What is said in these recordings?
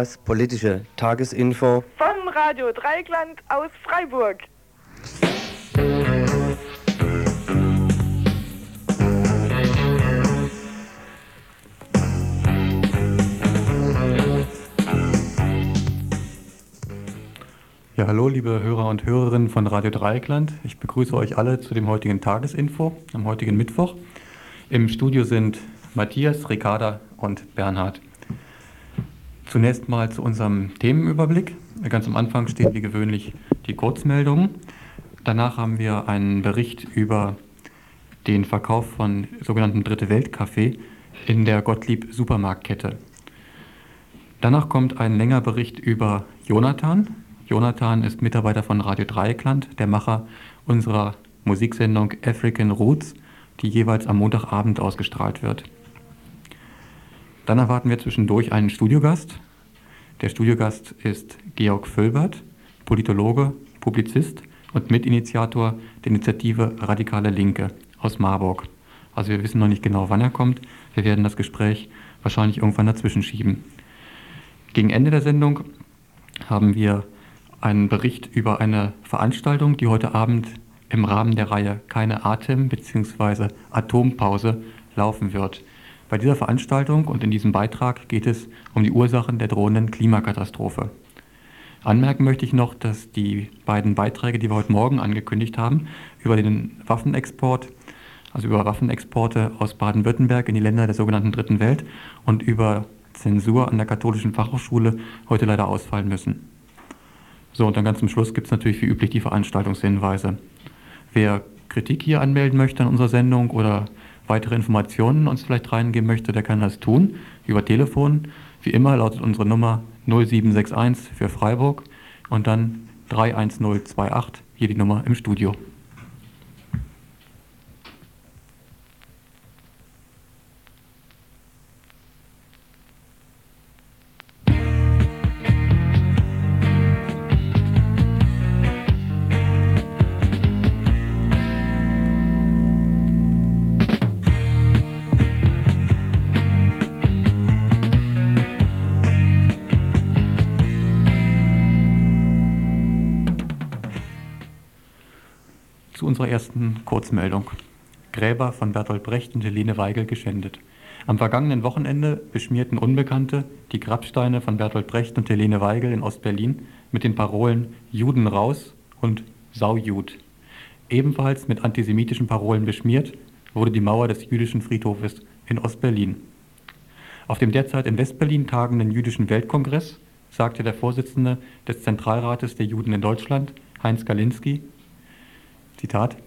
Das politische Tagesinfo von Radio Dreigland aus Freiburg. Ja, hallo liebe Hörer und Hörerinnen von Radio Dreieckland. Ich begrüße euch alle zu dem heutigen Tagesinfo am heutigen Mittwoch. Im Studio sind Matthias, Ricarda und Bernhard. Zunächst mal zu unserem Themenüberblick. Ganz am Anfang stehen wie gewöhnlich die Kurzmeldungen. Danach haben wir einen Bericht über den Verkauf von sogenannten Dritte Welt Kaffee in der Gottlieb Supermarktkette. Danach kommt ein länger Bericht über Jonathan. Jonathan ist Mitarbeiter von Radio Dreieckland, der Macher unserer Musiksendung African Roots, die jeweils am Montagabend ausgestrahlt wird. Dann erwarten wir zwischendurch einen Studiogast. Der Studiogast ist Georg Völbert, Politologe, Publizist und Mitinitiator der Initiative Radikale Linke aus Marburg. Also wir wissen noch nicht genau, wann er kommt. Wir werden das Gespräch wahrscheinlich irgendwann dazwischen schieben. Gegen Ende der Sendung haben wir einen Bericht über eine Veranstaltung, die heute Abend im Rahmen der Reihe Keine Atem- bzw. Atompause laufen wird. Bei dieser Veranstaltung und in diesem Beitrag geht es um die Ursachen der drohenden Klimakatastrophe. Anmerken möchte ich noch, dass die beiden Beiträge, die wir heute Morgen angekündigt haben, über den Waffenexport, also über Waffenexporte aus Baden-Württemberg in die Länder der sogenannten Dritten Welt und über Zensur an der Katholischen Fachhochschule heute leider ausfallen müssen. So, und dann ganz zum Schluss gibt es natürlich wie üblich die Veranstaltungshinweise. Wer Kritik hier anmelden möchte an unserer Sendung oder weitere Informationen uns vielleicht reingeben möchte, der kann das tun über Telefon. Wie immer lautet unsere Nummer 0761 für Freiburg und dann 31028, hier die Nummer im Studio. Unserer ersten Kurzmeldung. Gräber von Bertolt Brecht und Helene Weigel geschändet. Am vergangenen Wochenende beschmierten Unbekannte die Grabsteine von Bertolt Brecht und Helene Weigel in Ostberlin mit den Parolen Juden raus und Saujud. Ebenfalls mit antisemitischen Parolen beschmiert wurde die Mauer des jüdischen Friedhofes in Ostberlin. Auf dem derzeit in Westberlin tagenden Jüdischen Weltkongress sagte der Vorsitzende des Zentralrates der Juden in Deutschland, Heinz Galinski, Zitat,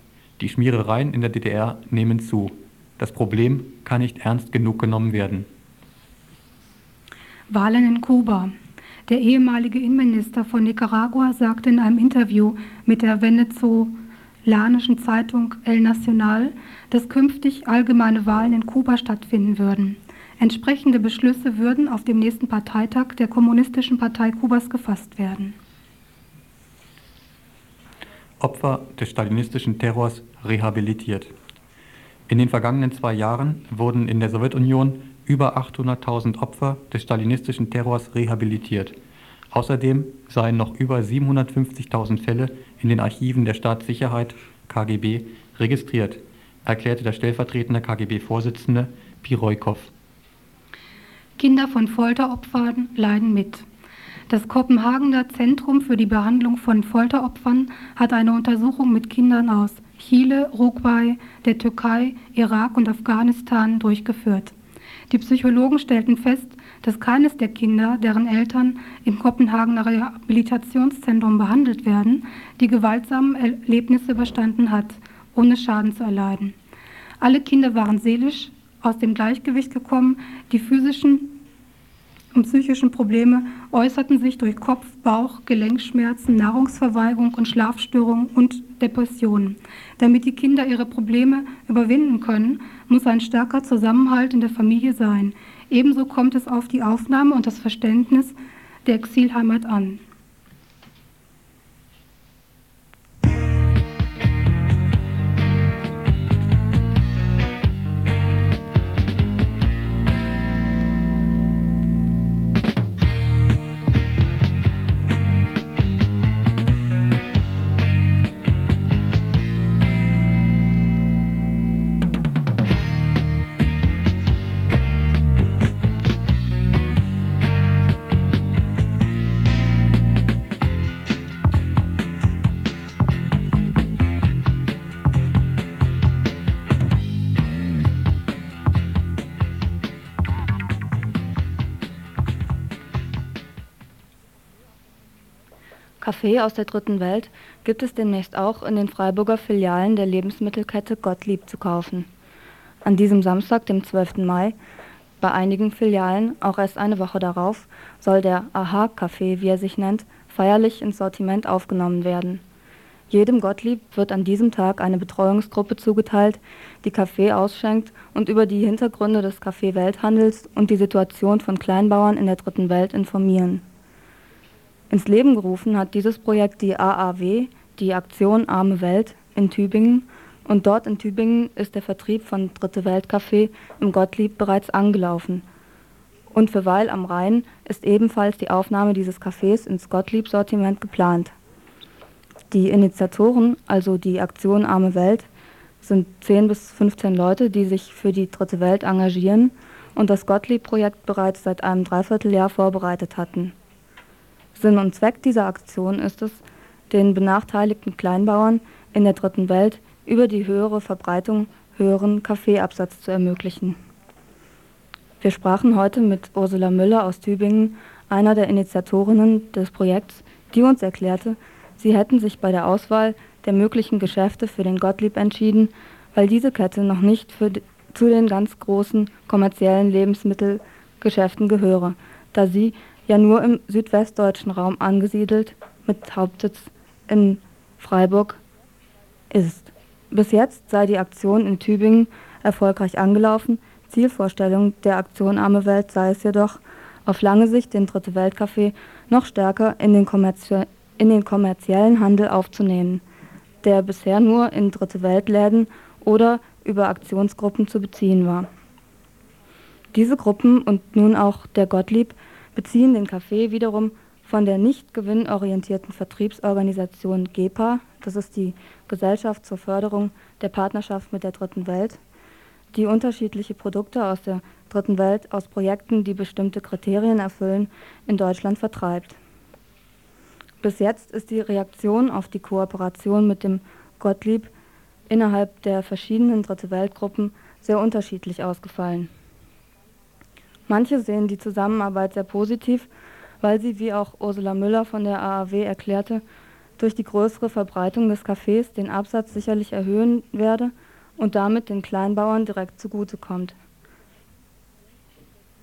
die Schmierereien in der DDR nehmen zu. Das Problem kann nicht ernst genug genommen werden. Wahlen in Kuba. Der ehemalige Innenminister von Nicaragua sagte in einem Interview mit der venezolanischen Zeitung El Nacional, dass künftig allgemeine Wahlen in Kuba stattfinden würden. Entsprechende Beschlüsse würden auf dem nächsten Parteitag der Kommunistischen Partei Kubas gefasst werden. Opfer des stalinistischen Terrors rehabilitiert. In den vergangenen zwei Jahren wurden in der Sowjetunion über 800.000 Opfer des stalinistischen Terrors rehabilitiert. Außerdem seien noch über 750.000 Fälle in den Archiven der Staatssicherheit KGB registriert, erklärte der stellvertretende KGB-Vorsitzende Piroikov. Kinder von Folteropfern leiden mit. Das Kopenhagener Zentrum für die Behandlung von Folteropfern hat eine Untersuchung mit Kindern aus Chile, Uruguay, der Türkei, Irak und Afghanistan durchgeführt. Die Psychologen stellten fest, dass keines der Kinder, deren Eltern im Kopenhagener Rehabilitationszentrum behandelt werden, die gewaltsamen Erlebnisse überstanden hat, ohne Schaden zu erleiden. Alle Kinder waren seelisch aus dem Gleichgewicht gekommen, die physischen und psychischen Probleme äußerten sich durch Kopf-, Bauch-, Gelenkschmerzen, Nahrungsverweigerung und Schlafstörungen und Depressionen. Damit die Kinder ihre Probleme überwinden können, muss ein starker Zusammenhalt in der Familie sein. Ebenso kommt es auf die Aufnahme und das Verständnis der Exilheimat an. Kaffee aus der dritten Welt gibt es demnächst auch in den Freiburger Filialen der Lebensmittelkette Gottlieb zu kaufen. An diesem Samstag, dem 12. Mai, bei einigen Filialen, auch erst eine Woche darauf, soll der Aha-Kaffee, wie er sich nennt, feierlich ins Sortiment aufgenommen werden. Jedem Gottlieb wird an diesem Tag eine Betreuungsgruppe zugeteilt, die Kaffee ausschenkt und über die Hintergründe des Kaffee-Welthandels und die Situation von Kleinbauern in der Dritten Welt informieren. Ins Leben gerufen hat dieses Projekt die AAW, die Aktion Arme Welt, in Tübingen und dort in Tübingen ist der Vertrieb von Dritte Welt Kaffee im Gottlieb bereits angelaufen. Und für Weil am Rhein ist ebenfalls die Aufnahme dieses Cafés ins Gottlieb-Sortiment geplant. Die Initiatoren, also die Aktion Arme Welt, sind 10 bis 15 Leute, die sich für die Dritte Welt engagieren und das Gottlieb-Projekt bereits seit einem Dreivierteljahr vorbereitet hatten. Sinn und Zweck dieser Aktion ist es, den benachteiligten Kleinbauern in der Dritten Welt über die höhere Verbreitung höheren Kaffeeabsatz zu ermöglichen. Wir sprachen heute mit Ursula Müller aus Tübingen, einer der Initiatorinnen des Projekts, die uns erklärte, sie hätten sich bei der Auswahl der möglichen Geschäfte für den Gottlieb entschieden, weil diese Kette noch nicht für, zu den ganz großen kommerziellen Lebensmittelgeschäften gehöre, da sie ja nur im südwestdeutschen Raum angesiedelt mit Hauptsitz in Freiburg ist. Bis jetzt sei die Aktion in Tübingen erfolgreich angelaufen. Zielvorstellung der Aktion Arme Welt sei es jedoch, auf lange Sicht den Dritte Weltcafé noch stärker in den, in den kommerziellen Handel aufzunehmen, der bisher nur in Dritte Weltläden oder über Aktionsgruppen zu beziehen war. Diese Gruppen und nun auch der Gottlieb beziehen den Kaffee wiederum von der nicht gewinnorientierten Vertriebsorganisation GEPA, das ist die Gesellschaft zur Förderung der Partnerschaft mit der Dritten Welt, die unterschiedliche Produkte aus der Dritten Welt aus Projekten, die bestimmte Kriterien erfüllen, in Deutschland vertreibt. Bis jetzt ist die Reaktion auf die Kooperation mit dem Gottlieb innerhalb der verschiedenen Dritte Weltgruppen sehr unterschiedlich ausgefallen. Manche sehen die Zusammenarbeit sehr positiv, weil sie, wie auch Ursula Müller von der AAW erklärte, durch die größere Verbreitung des Kaffees den Absatz sicherlich erhöhen werde und damit den Kleinbauern direkt zugutekommt.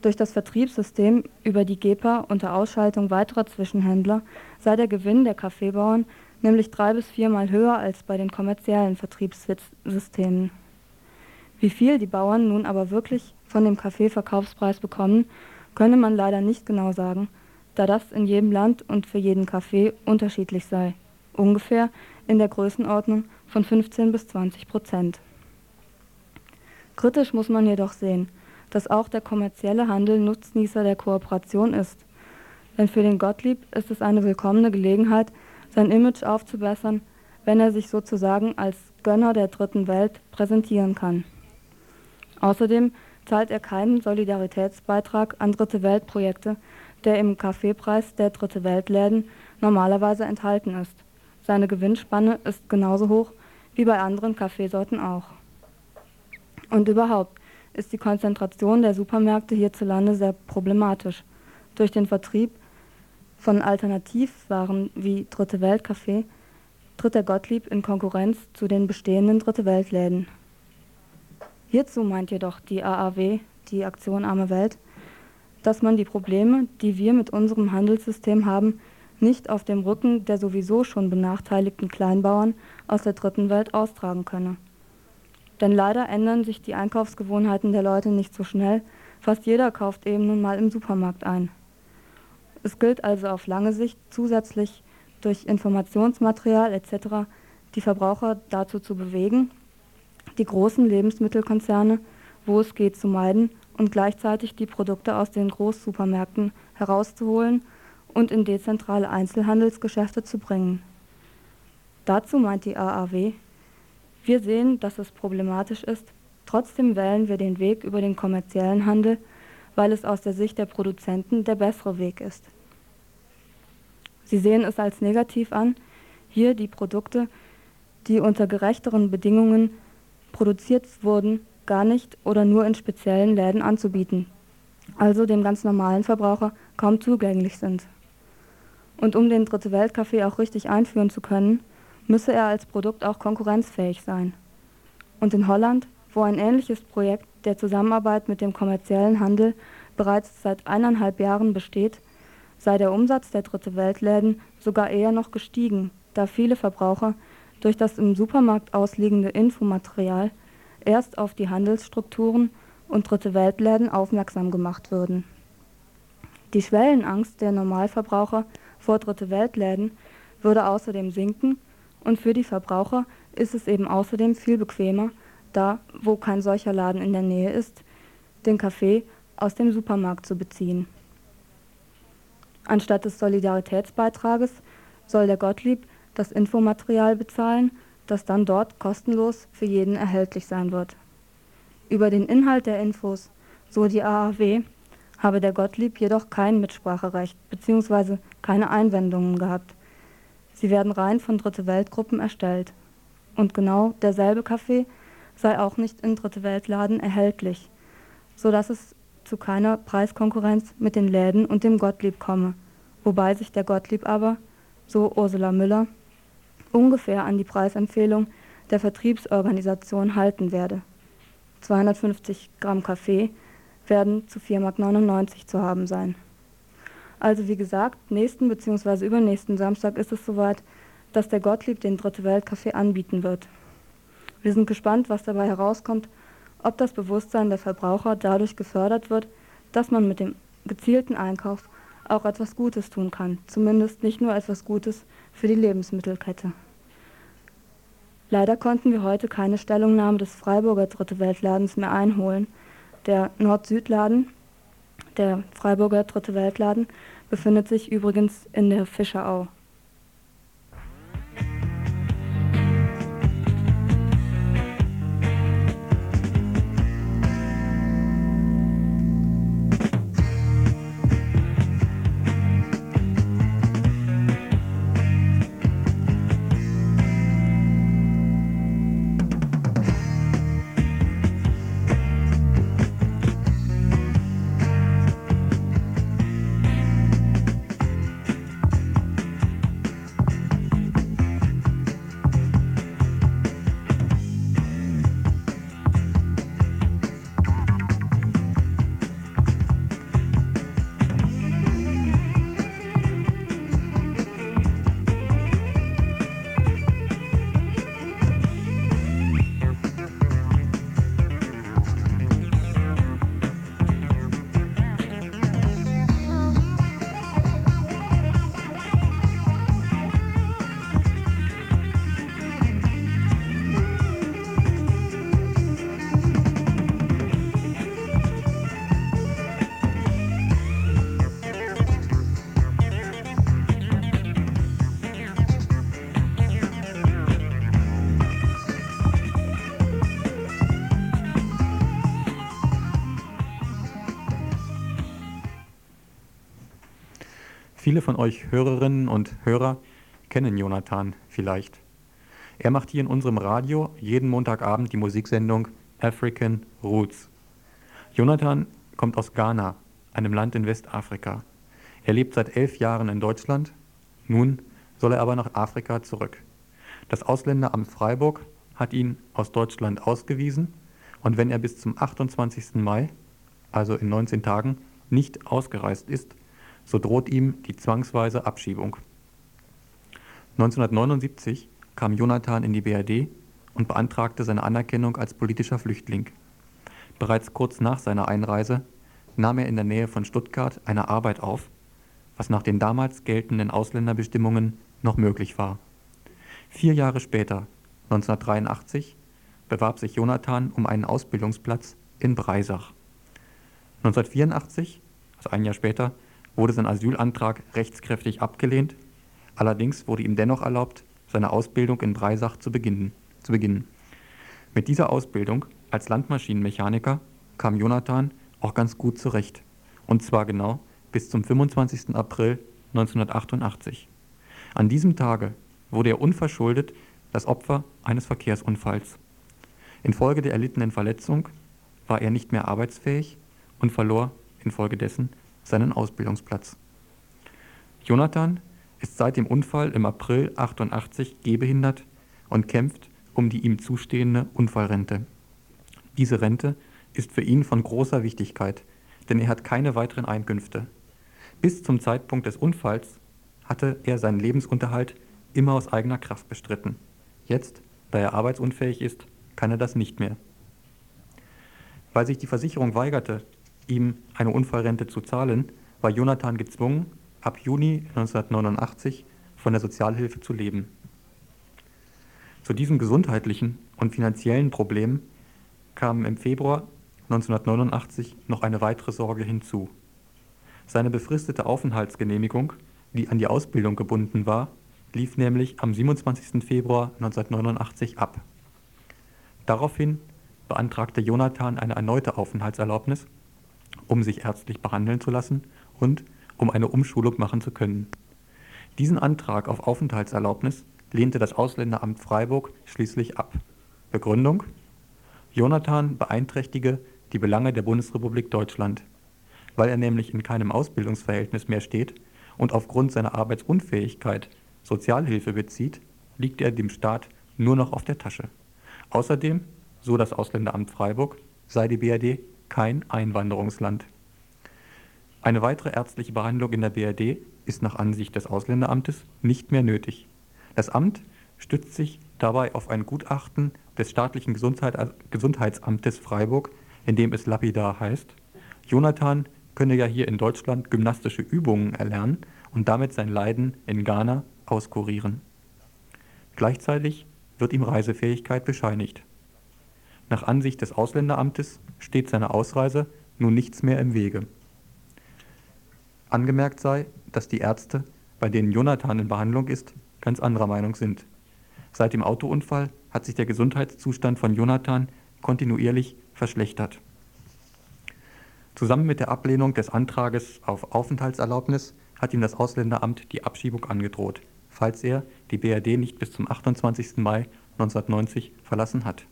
Durch das Vertriebssystem über die GEPA unter Ausschaltung weiterer Zwischenhändler sei der Gewinn der Kaffeebauern nämlich drei bis viermal höher als bei den kommerziellen Vertriebssystemen. Wie viel die Bauern nun aber wirklich von dem Kaffeeverkaufspreis bekommen, könne man leider nicht genau sagen, da das in jedem Land und für jeden Kaffee unterschiedlich sei, ungefähr in der Größenordnung von 15 bis 20 Prozent. Kritisch muss man jedoch sehen, dass auch der kommerzielle Handel Nutznießer der Kooperation ist. Denn für den Gottlieb ist es eine willkommene Gelegenheit, sein Image aufzubessern, wenn er sich sozusagen als Gönner der dritten Welt präsentieren kann. Außerdem zahlt er keinen Solidaritätsbeitrag an Dritte Weltprojekte, der im Kaffeepreis der Dritte Weltläden normalerweise enthalten ist. Seine Gewinnspanne ist genauso hoch wie bei anderen Kaffeesorten auch. Und überhaupt ist die Konzentration der Supermärkte hierzulande sehr problematisch. Durch den Vertrieb von Alternativwaren wie Dritte Welt Kaffee tritt der Gottlieb in Konkurrenz zu den bestehenden Dritte Weltläden. Hierzu meint jedoch die AAW, die Aktion Arme Welt, dass man die Probleme, die wir mit unserem Handelssystem haben, nicht auf dem Rücken der sowieso schon benachteiligten Kleinbauern aus der dritten Welt austragen könne. Denn leider ändern sich die Einkaufsgewohnheiten der Leute nicht so schnell, fast jeder kauft eben nun mal im Supermarkt ein. Es gilt also auf lange Sicht zusätzlich durch Informationsmaterial etc. die Verbraucher dazu zu bewegen, die großen Lebensmittelkonzerne, wo es geht, zu meiden und gleichzeitig die Produkte aus den Großsupermärkten herauszuholen und in dezentrale Einzelhandelsgeschäfte zu bringen. Dazu meint die AAW, wir sehen, dass es problematisch ist, trotzdem wählen wir den Weg über den kommerziellen Handel, weil es aus der Sicht der Produzenten der bessere Weg ist. Sie sehen es als negativ an, hier die Produkte, die unter gerechteren Bedingungen produziert wurden, gar nicht oder nur in speziellen Läden anzubieten, also dem ganz normalen Verbraucher kaum zugänglich sind. Und um den Dritte Weltkaffee auch richtig einführen zu können, müsse er als Produkt auch konkurrenzfähig sein. Und in Holland, wo ein ähnliches Projekt der Zusammenarbeit mit dem kommerziellen Handel bereits seit eineinhalb Jahren besteht, sei der Umsatz der Dritte Weltläden sogar eher noch gestiegen, da viele Verbraucher durch das im Supermarkt ausliegende Infomaterial erst auf die Handelsstrukturen und Dritte Weltläden aufmerksam gemacht würden. Die Schwellenangst der Normalverbraucher vor Dritte Weltläden würde außerdem sinken und für die Verbraucher ist es eben außerdem viel bequemer, da, wo kein solcher Laden in der Nähe ist, den Kaffee aus dem Supermarkt zu beziehen. Anstatt des Solidaritätsbeitrages soll der Gottlieb das Infomaterial bezahlen, das dann dort kostenlos für jeden erhältlich sein wird. Über den Inhalt der Infos, so die AAW, habe der Gottlieb jedoch kein Mitspracherecht bzw. keine Einwendungen gehabt. Sie werden rein von Dritte Weltgruppen erstellt. Und genau derselbe Kaffee sei auch nicht in Dritte Weltladen erhältlich, so dass es zu keiner Preiskonkurrenz mit den Läden und dem Gottlieb komme, wobei sich der Gottlieb aber, so Ursula Müller, ungefähr an die Preisempfehlung der Vertriebsorganisation halten werde. 250 Gramm Kaffee werden zu 4,99 Mark zu haben sein. Also wie gesagt, nächsten bzw. übernächsten Samstag ist es soweit, dass der Gottlieb den Dritte Weltkaffee anbieten wird. Wir sind gespannt, was dabei herauskommt, ob das Bewusstsein der Verbraucher dadurch gefördert wird, dass man mit dem gezielten Einkauf auch etwas Gutes tun kann, zumindest nicht nur etwas Gutes für die Lebensmittelkette. Leider konnten wir heute keine Stellungnahme des Freiburger Dritte Weltladens mehr einholen. Der Nord-Süd-Laden, der Freiburger Dritte Weltladen, befindet sich übrigens in der Fischerau. Viele von euch Hörerinnen und Hörer kennen Jonathan vielleicht. Er macht hier in unserem Radio jeden Montagabend die Musiksendung African Roots. Jonathan kommt aus Ghana, einem Land in Westafrika. Er lebt seit elf Jahren in Deutschland. Nun soll er aber nach Afrika zurück. Das Ausländeramt Freiburg hat ihn aus Deutschland ausgewiesen und wenn er bis zum 28. Mai, also in 19 Tagen, nicht ausgereist ist, so droht ihm die zwangsweise Abschiebung. 1979 kam Jonathan in die BRD und beantragte seine Anerkennung als politischer Flüchtling. Bereits kurz nach seiner Einreise nahm er in der Nähe von Stuttgart eine Arbeit auf, was nach den damals geltenden Ausländerbestimmungen noch möglich war. Vier Jahre später, 1983, bewarb sich Jonathan um einen Ausbildungsplatz in Breisach. 1984, also ein Jahr später, wurde sein Asylantrag rechtskräftig abgelehnt, allerdings wurde ihm dennoch erlaubt, seine Ausbildung in Breisach zu beginnen. Zu beginnen. Mit dieser Ausbildung als Landmaschinenmechaniker kam Jonathan auch ganz gut zurecht, und zwar genau bis zum 25. April 1988. An diesem Tage wurde er unverschuldet das Opfer eines Verkehrsunfalls. Infolge der erlittenen Verletzung war er nicht mehr arbeitsfähig und verlor infolgedessen seinen Ausbildungsplatz. Jonathan ist seit dem Unfall im April 88 gehbehindert und kämpft um die ihm zustehende Unfallrente. Diese Rente ist für ihn von großer Wichtigkeit, denn er hat keine weiteren Einkünfte. Bis zum Zeitpunkt des Unfalls hatte er seinen Lebensunterhalt immer aus eigener Kraft bestritten. Jetzt, da er arbeitsunfähig ist, kann er das nicht mehr. Weil sich die Versicherung weigerte, ihm eine Unfallrente zu zahlen, war Jonathan gezwungen, ab Juni 1989 von der Sozialhilfe zu leben. Zu diesen gesundheitlichen und finanziellen Problemen kam im Februar 1989 noch eine weitere Sorge hinzu. Seine befristete Aufenthaltsgenehmigung, die an die Ausbildung gebunden war, lief nämlich am 27. Februar 1989 ab. Daraufhin beantragte Jonathan eine erneute Aufenthaltserlaubnis, um sich ärztlich behandeln zu lassen und um eine Umschulung machen zu können. Diesen Antrag auf Aufenthaltserlaubnis lehnte das Ausländeramt Freiburg schließlich ab. Begründung? Jonathan beeinträchtige die Belange der Bundesrepublik Deutschland, weil er nämlich in keinem Ausbildungsverhältnis mehr steht und aufgrund seiner Arbeitsunfähigkeit Sozialhilfe bezieht, liegt er dem Staat nur noch auf der Tasche. Außerdem, so das Ausländeramt Freiburg, sei die BRD kein Einwanderungsland. Eine weitere ärztliche Behandlung in der BRD ist nach Ansicht des Ausländeramtes nicht mehr nötig. Das Amt stützt sich dabei auf ein Gutachten des staatlichen Gesundheit, Gesundheitsamtes Freiburg, in dem es lapidar heißt, Jonathan könne ja hier in Deutschland gymnastische Übungen erlernen und damit sein Leiden in Ghana auskurieren. Gleichzeitig wird ihm Reisefähigkeit bescheinigt. Nach Ansicht des Ausländeramtes steht seiner Ausreise nun nichts mehr im Wege. Angemerkt sei, dass die Ärzte, bei denen Jonathan in Behandlung ist, ganz anderer Meinung sind. Seit dem Autounfall hat sich der Gesundheitszustand von Jonathan kontinuierlich verschlechtert. Zusammen mit der Ablehnung des Antrages auf Aufenthaltserlaubnis hat ihm das Ausländeramt die Abschiebung angedroht, falls er die BRD nicht bis zum 28. Mai 1990 verlassen hat.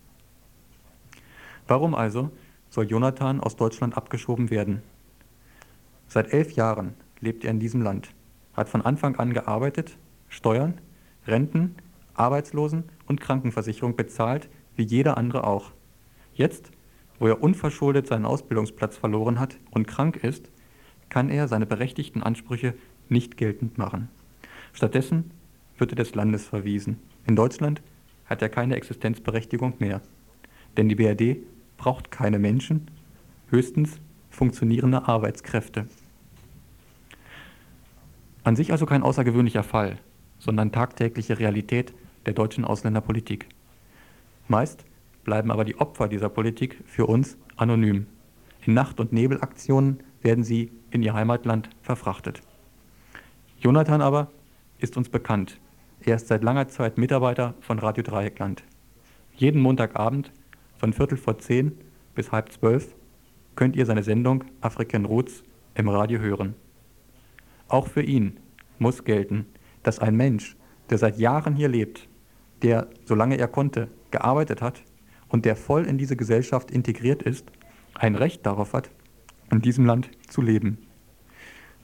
Warum also soll Jonathan aus Deutschland abgeschoben werden? Seit elf Jahren lebt er in diesem Land, hat von Anfang an gearbeitet, Steuern, Renten, Arbeitslosen- und Krankenversicherung bezahlt, wie jeder andere auch. Jetzt wo er unverschuldet seinen Ausbildungsplatz verloren hat und krank ist, kann er seine berechtigten Ansprüche nicht geltend machen. Stattdessen wird er des Landes verwiesen. In Deutschland hat er keine Existenzberechtigung mehr. Denn die BRD braucht keine Menschen, höchstens funktionierende Arbeitskräfte. An sich also kein außergewöhnlicher Fall, sondern tagtägliche Realität der deutschen Ausländerpolitik. Meist bleiben aber die Opfer dieser Politik für uns anonym. In Nacht- und Nebelaktionen werden sie in ihr Heimatland verfrachtet. Jonathan aber ist uns bekannt. Er ist seit langer Zeit Mitarbeiter von Radio Dreieckland. Jeden Montagabend von Viertel vor zehn bis halb zwölf könnt ihr seine Sendung African Roots im Radio hören. Auch für ihn muss gelten, dass ein Mensch, der seit Jahren hier lebt, der, solange er konnte, gearbeitet hat, und der voll in diese Gesellschaft integriert ist, ein Recht darauf hat, in diesem Land zu leben.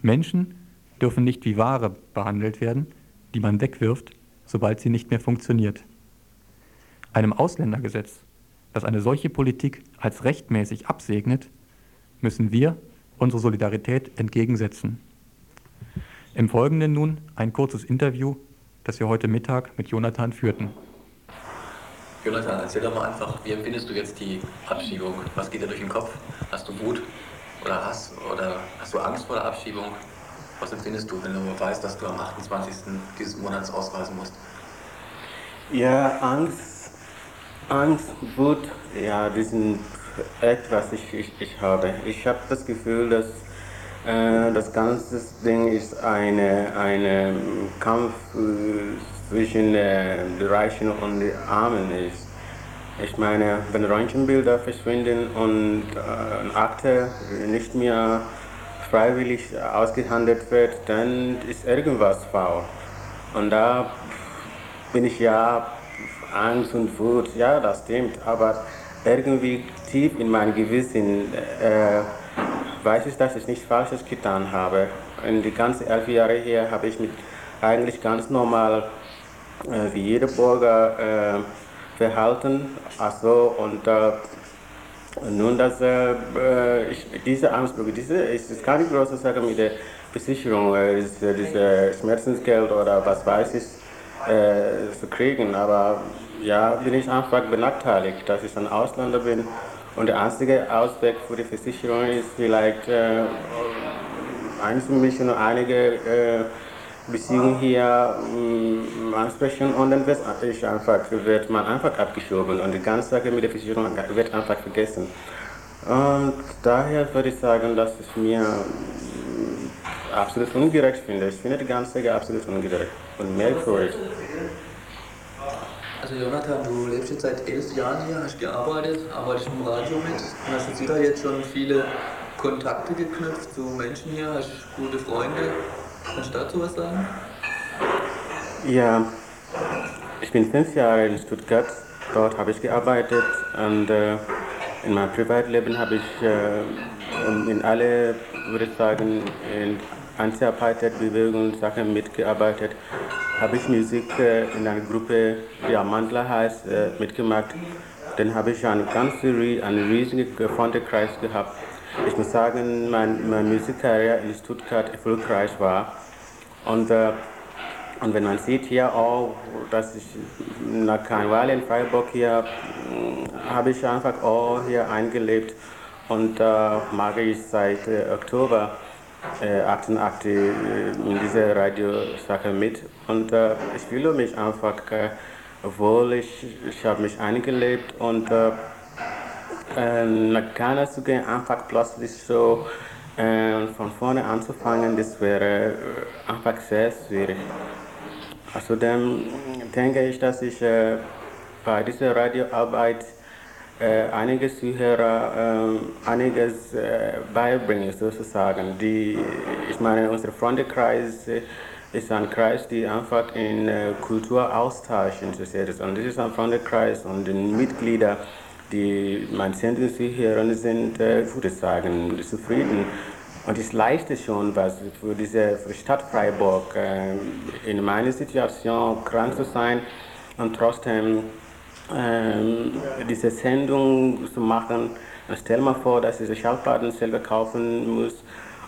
Menschen dürfen nicht wie Ware behandelt werden, die man wegwirft, sobald sie nicht mehr funktioniert. Einem Ausländergesetz, das eine solche Politik als rechtmäßig absegnet, müssen wir unsere Solidarität entgegensetzen. Im Folgenden nun ein kurzes Interview, das wir heute Mittag mit Jonathan führten. Jonathan, erzähl doch mal einfach, wie empfindest du jetzt die Abschiebung? Was geht dir durch den Kopf? Hast du Wut oder Hass oder hast du Angst vor der Abschiebung? Was empfindest du, wenn du weißt, dass du am 28. dieses Monats ausreisen musst? Ja, Angst, Angst, Wut, ja, das sind etwas, ich, ich, ich habe. Ich habe das Gefühl, dass äh, das ganze Ding ist ein eine Kampf äh, zwischen äh, den Reichen und den Armen ist. Ich meine, wenn Röntgenbilder verschwinden und äh, Akte nicht mehr freiwillig ausgehandelt wird, dann ist irgendwas faul. Und da bin ich ja Angst und Wut, ja, das stimmt, aber irgendwie tief in meinem Gewissen äh, weiß ich, dass ich nichts Falsches getan habe. In die ganzen elf Jahre hier habe ich mit eigentlich ganz normal äh, wie jeder Bürger äh, verhalten. Also, und äh, nun, dass äh, ich, diese Ansprüche, diese ist keine große Sache mit der Versicherung, äh, ist, äh, diese Schmerzensgeld oder was weiß ich, äh, zu kriegen. Aber ja, bin ich einfach benachteiligt, dass ich ein Ausländer bin. Und der einzige Ausweg für die Versicherung ist vielleicht äh, einzumischen und einige äh, Beziehungen hier äh, ansprechen und dann wird, ich einfach, wird man einfach abgeschoben und die ganze Sache mit der Versicherung wird einfach vergessen. Und daher würde ich sagen, dass ich mir äh, absolut ungerecht finde. Ich finde die ganze Sache absolut ungerecht und merkwürdig. Also Jonathan, du lebst jetzt seit elf Jahren hier, hast gearbeitet, arbeitest im Radio mit und hast jetzt jetzt schon viele Kontakte geknüpft zu Menschen hier, hast gute Freunde. Kannst du dazu was sagen? Ja, ich bin fünf Jahre in Stuttgart, dort habe ich gearbeitet und äh, in meinem Privatleben habe ich äh, in alle, würde ich sagen, in Anti-Apartheid-Bewegung Sachen mitgearbeitet habe ich Musik äh, in einer Gruppe, die Amandla heißt, äh, mitgemacht. Dann habe ich einen ganz einen riesigen Freundeskreis gehabt. Ich muss sagen, mein, meine Musikkarriere in Stuttgart erfolgreich war. Und, äh, und wenn man sieht hier auch, dass ich nach Karneval in Freiburg hier, habe ich einfach auch hier eingelebt und äh, mag ich seit äh, Oktober äh, 88 äh, in dieser Radiosache mit und äh, ich fühle mich einfach äh, wohl, ich, ich habe mich eingelebt und äh, nach Ghana zu gehen, einfach plötzlich so äh, von vorne anzufangen, das wäre einfach sehr schwierig. Außerdem denke ich, dass ich bei dieser Radioarbeit äh, einige Zuhörer äh, einiges äh, beibringen, sozusagen. Die, ich meine, unser Freundekreis ist ein Kreis, der einfach in Kulturaustausch interessiert ist. Und das ist ein Freundekreis und die Mitglieder, die mein Zentrum zuhören, sind, würde ich sagen, zufrieden. Und es leistet schon was für diese für Stadt Freiburg, in meiner Situation krank zu sein und trotzdem ähm, diese Sendung zu machen. Stell mal vor, dass ich die Schallplatten selber kaufen muss.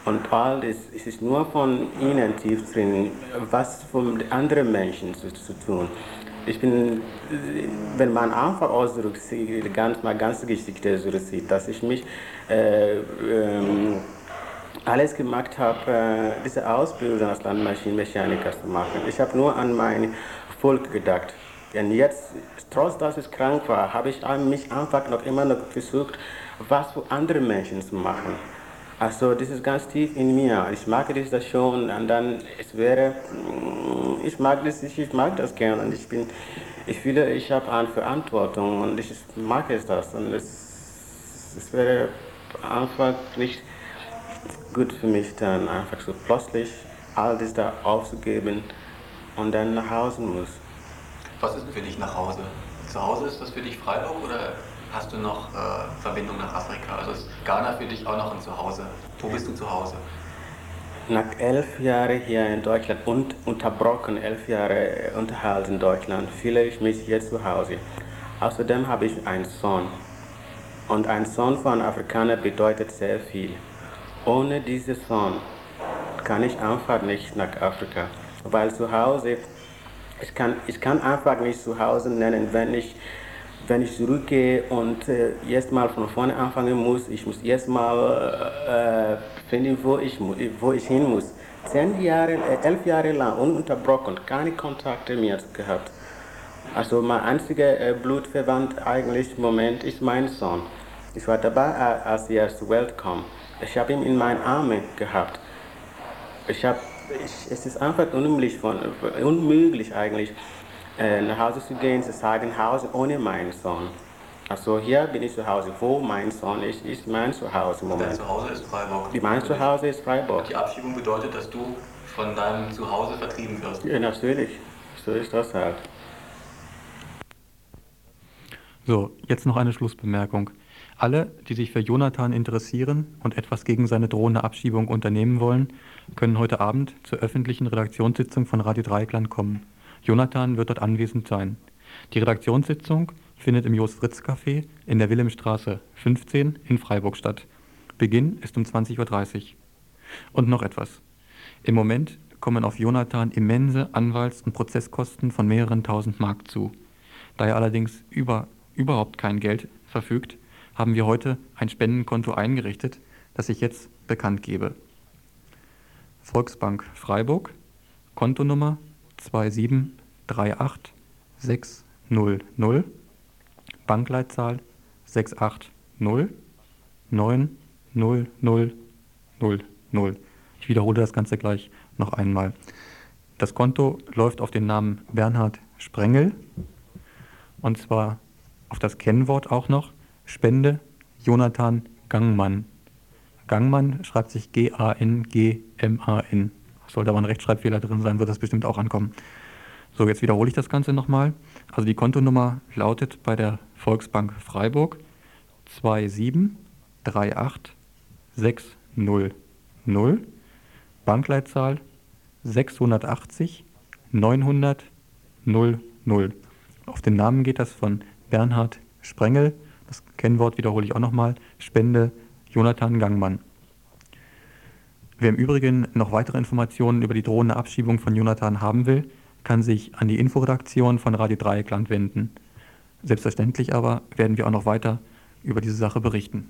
Und all das es ist nur von ihnen tief drin, was von anderen Menschen zu, zu tun. Ich bin, wenn man einfach ausdrückt, ganz, meine ganze Geschichte so sieht, dass ich mich äh, ähm, alles gemacht habe, äh, diese Ausbildung als Landmaschinenmechaniker zu machen. Ich habe nur an mein Volk gedacht. Und jetzt, trotz dass ich krank war, habe ich mich einfach noch immer noch versucht, was für andere Menschen zu machen. Also das ist ganz tief in mir. Ich mag das schon und dann es wäre, mm, ich mag das, ich mag das gerne und ich bin, ich fühle, ich habe eine Verantwortung und ich mag es das und es, es wäre einfach nicht gut für mich dann einfach so plötzlich all das da aufzugeben und dann nach Hause muss. Was ist für dich nach Hause? Zu Hause ist das für dich Freiburg oder hast du noch äh, Verbindung nach Afrika? Also ist Ghana für dich auch noch ein Zuhause? Wo bist du zu Hause? Nach elf Jahren hier in Deutschland und unterbrochen, elf Jahre Unterhalt in Deutschland, fühle ich mich hier zu Hause. Außerdem habe ich einen Sohn. Und ein Sohn von Afrikaner bedeutet sehr viel. Ohne diesen Sohn kann ich einfach nicht nach Afrika. Weil zu Hause ich kann, ich kann einfach nicht zu Hause nennen, wenn ich, wenn ich zurückgehe und äh, jetzt mal von vorne anfangen muss. Ich muss erst mal äh, finden, wo ich, wo ich hin muss. Zehn Jahre, äh, elf Jahre lang ununterbrochen, keine Kontakte mehr gehabt. Also mein einziger äh, Blutverwandt eigentlich im Moment ist mein Sohn. Ich war dabei, äh, als er zur Welt kam. Ich habe ihn in meinen Armen gehabt. Ich habe ich, es ist einfach unmöglich, von, unmöglich eigentlich, äh, nach Hause zu gehen, zu sagen, Hause ohne meinen Sohn. Also hier bin ich zu Hause. Wo mein Sohn ist, ist mein Zuhause im Moment. Dein Zuhause ist Freiburg. Die mein Zuhause ist Freiburg. Die Abschiebung bedeutet, dass du von deinem Zuhause vertrieben wirst. Ja, natürlich. So ist das halt. So, jetzt noch eine Schlussbemerkung. Alle, die sich für Jonathan interessieren und etwas gegen seine drohende Abschiebung unternehmen wollen, können heute Abend zur öffentlichen Redaktionssitzung von Radio Dreieckland kommen. Jonathan wird dort anwesend sein. Die Redaktionssitzung findet im Jos-Fritz-Café in der Wilhelmstraße 15 in Freiburg statt. Beginn ist um 20.30 Uhr. Und noch etwas. Im Moment kommen auf Jonathan immense Anwalts- und Prozesskosten von mehreren tausend Mark zu. Da er allerdings über, überhaupt kein Geld verfügt, haben wir heute ein Spendenkonto eingerichtet, das ich jetzt bekannt gebe. Volksbank Freiburg, Kontonummer 2738600, Bankleitzahl 680900000. Ich wiederhole das Ganze gleich noch einmal. Das Konto läuft auf den Namen Bernhard Sprengel und zwar auf das Kennwort auch noch Spende Jonathan Gangmann. Gangmann schreibt sich G-A-N-G-M-A-N. Sollte aber ein Rechtschreibfehler drin sein, wird das bestimmt auch ankommen. So, jetzt wiederhole ich das Ganze nochmal. Also die Kontonummer lautet bei der Volksbank Freiburg 2738600. Bankleitzahl 680 900 00. Auf den Namen geht das von Bernhard Sprengel. Das Kennwort wiederhole ich auch nochmal. Spende Jonathan Gangmann. Wer im Übrigen noch weitere Informationen über die drohende Abschiebung von Jonathan haben will, kann sich an die Inforedaktion von Radio Dreieckland wenden. Selbstverständlich aber werden wir auch noch weiter über diese Sache berichten.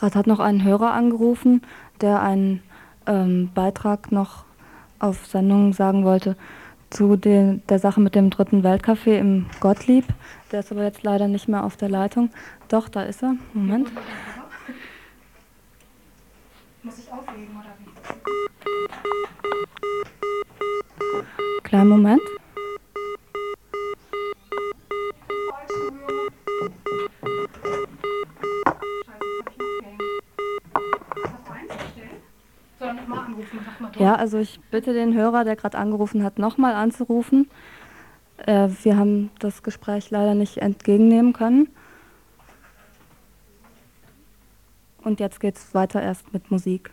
Gerade hat noch ein Hörer angerufen, der einen ähm, Beitrag noch auf Sendung sagen wollte zu den, der Sache mit dem dritten Weltcafé im Gottlieb. Der ist aber jetzt leider nicht mehr auf der Leitung. Doch, da ist er. Moment. Muss ich auflegen oder wie? Kleinen Moment. Ja, also ich bitte den Hörer, der gerade angerufen hat, nochmal anzurufen. Äh, wir haben das Gespräch leider nicht entgegennehmen können. Und jetzt geht es weiter erst mit Musik.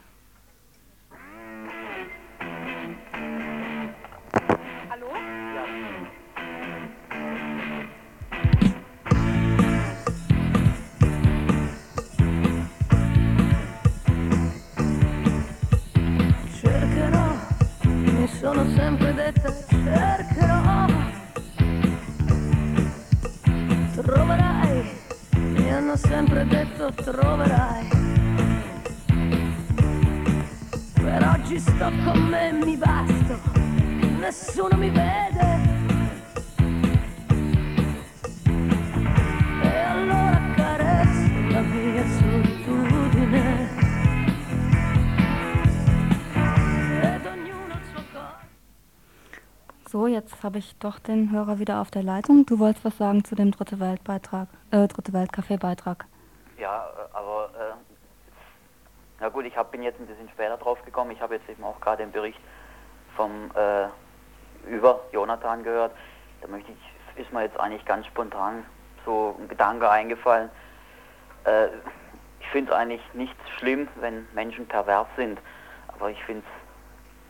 Sempre detto troverai. Per oggi sto con me, mi basto, nessuno mi vede. So, jetzt habe ich doch den Hörer wieder auf der Leitung. Du wolltest was sagen zu dem Dritte Weltbeitrag, äh, Dritte Weltcafé-Beitrag. Ja, äh, aber äh, na gut, ich hab, bin jetzt ein bisschen später drauf gekommen. Ich habe jetzt eben auch gerade den Bericht vom äh, über Jonathan gehört. Da möchte ich, ist mir jetzt eigentlich ganz spontan so ein Gedanke eingefallen. Äh, ich finde es eigentlich nicht schlimm, wenn Menschen pervers sind, aber ich finde es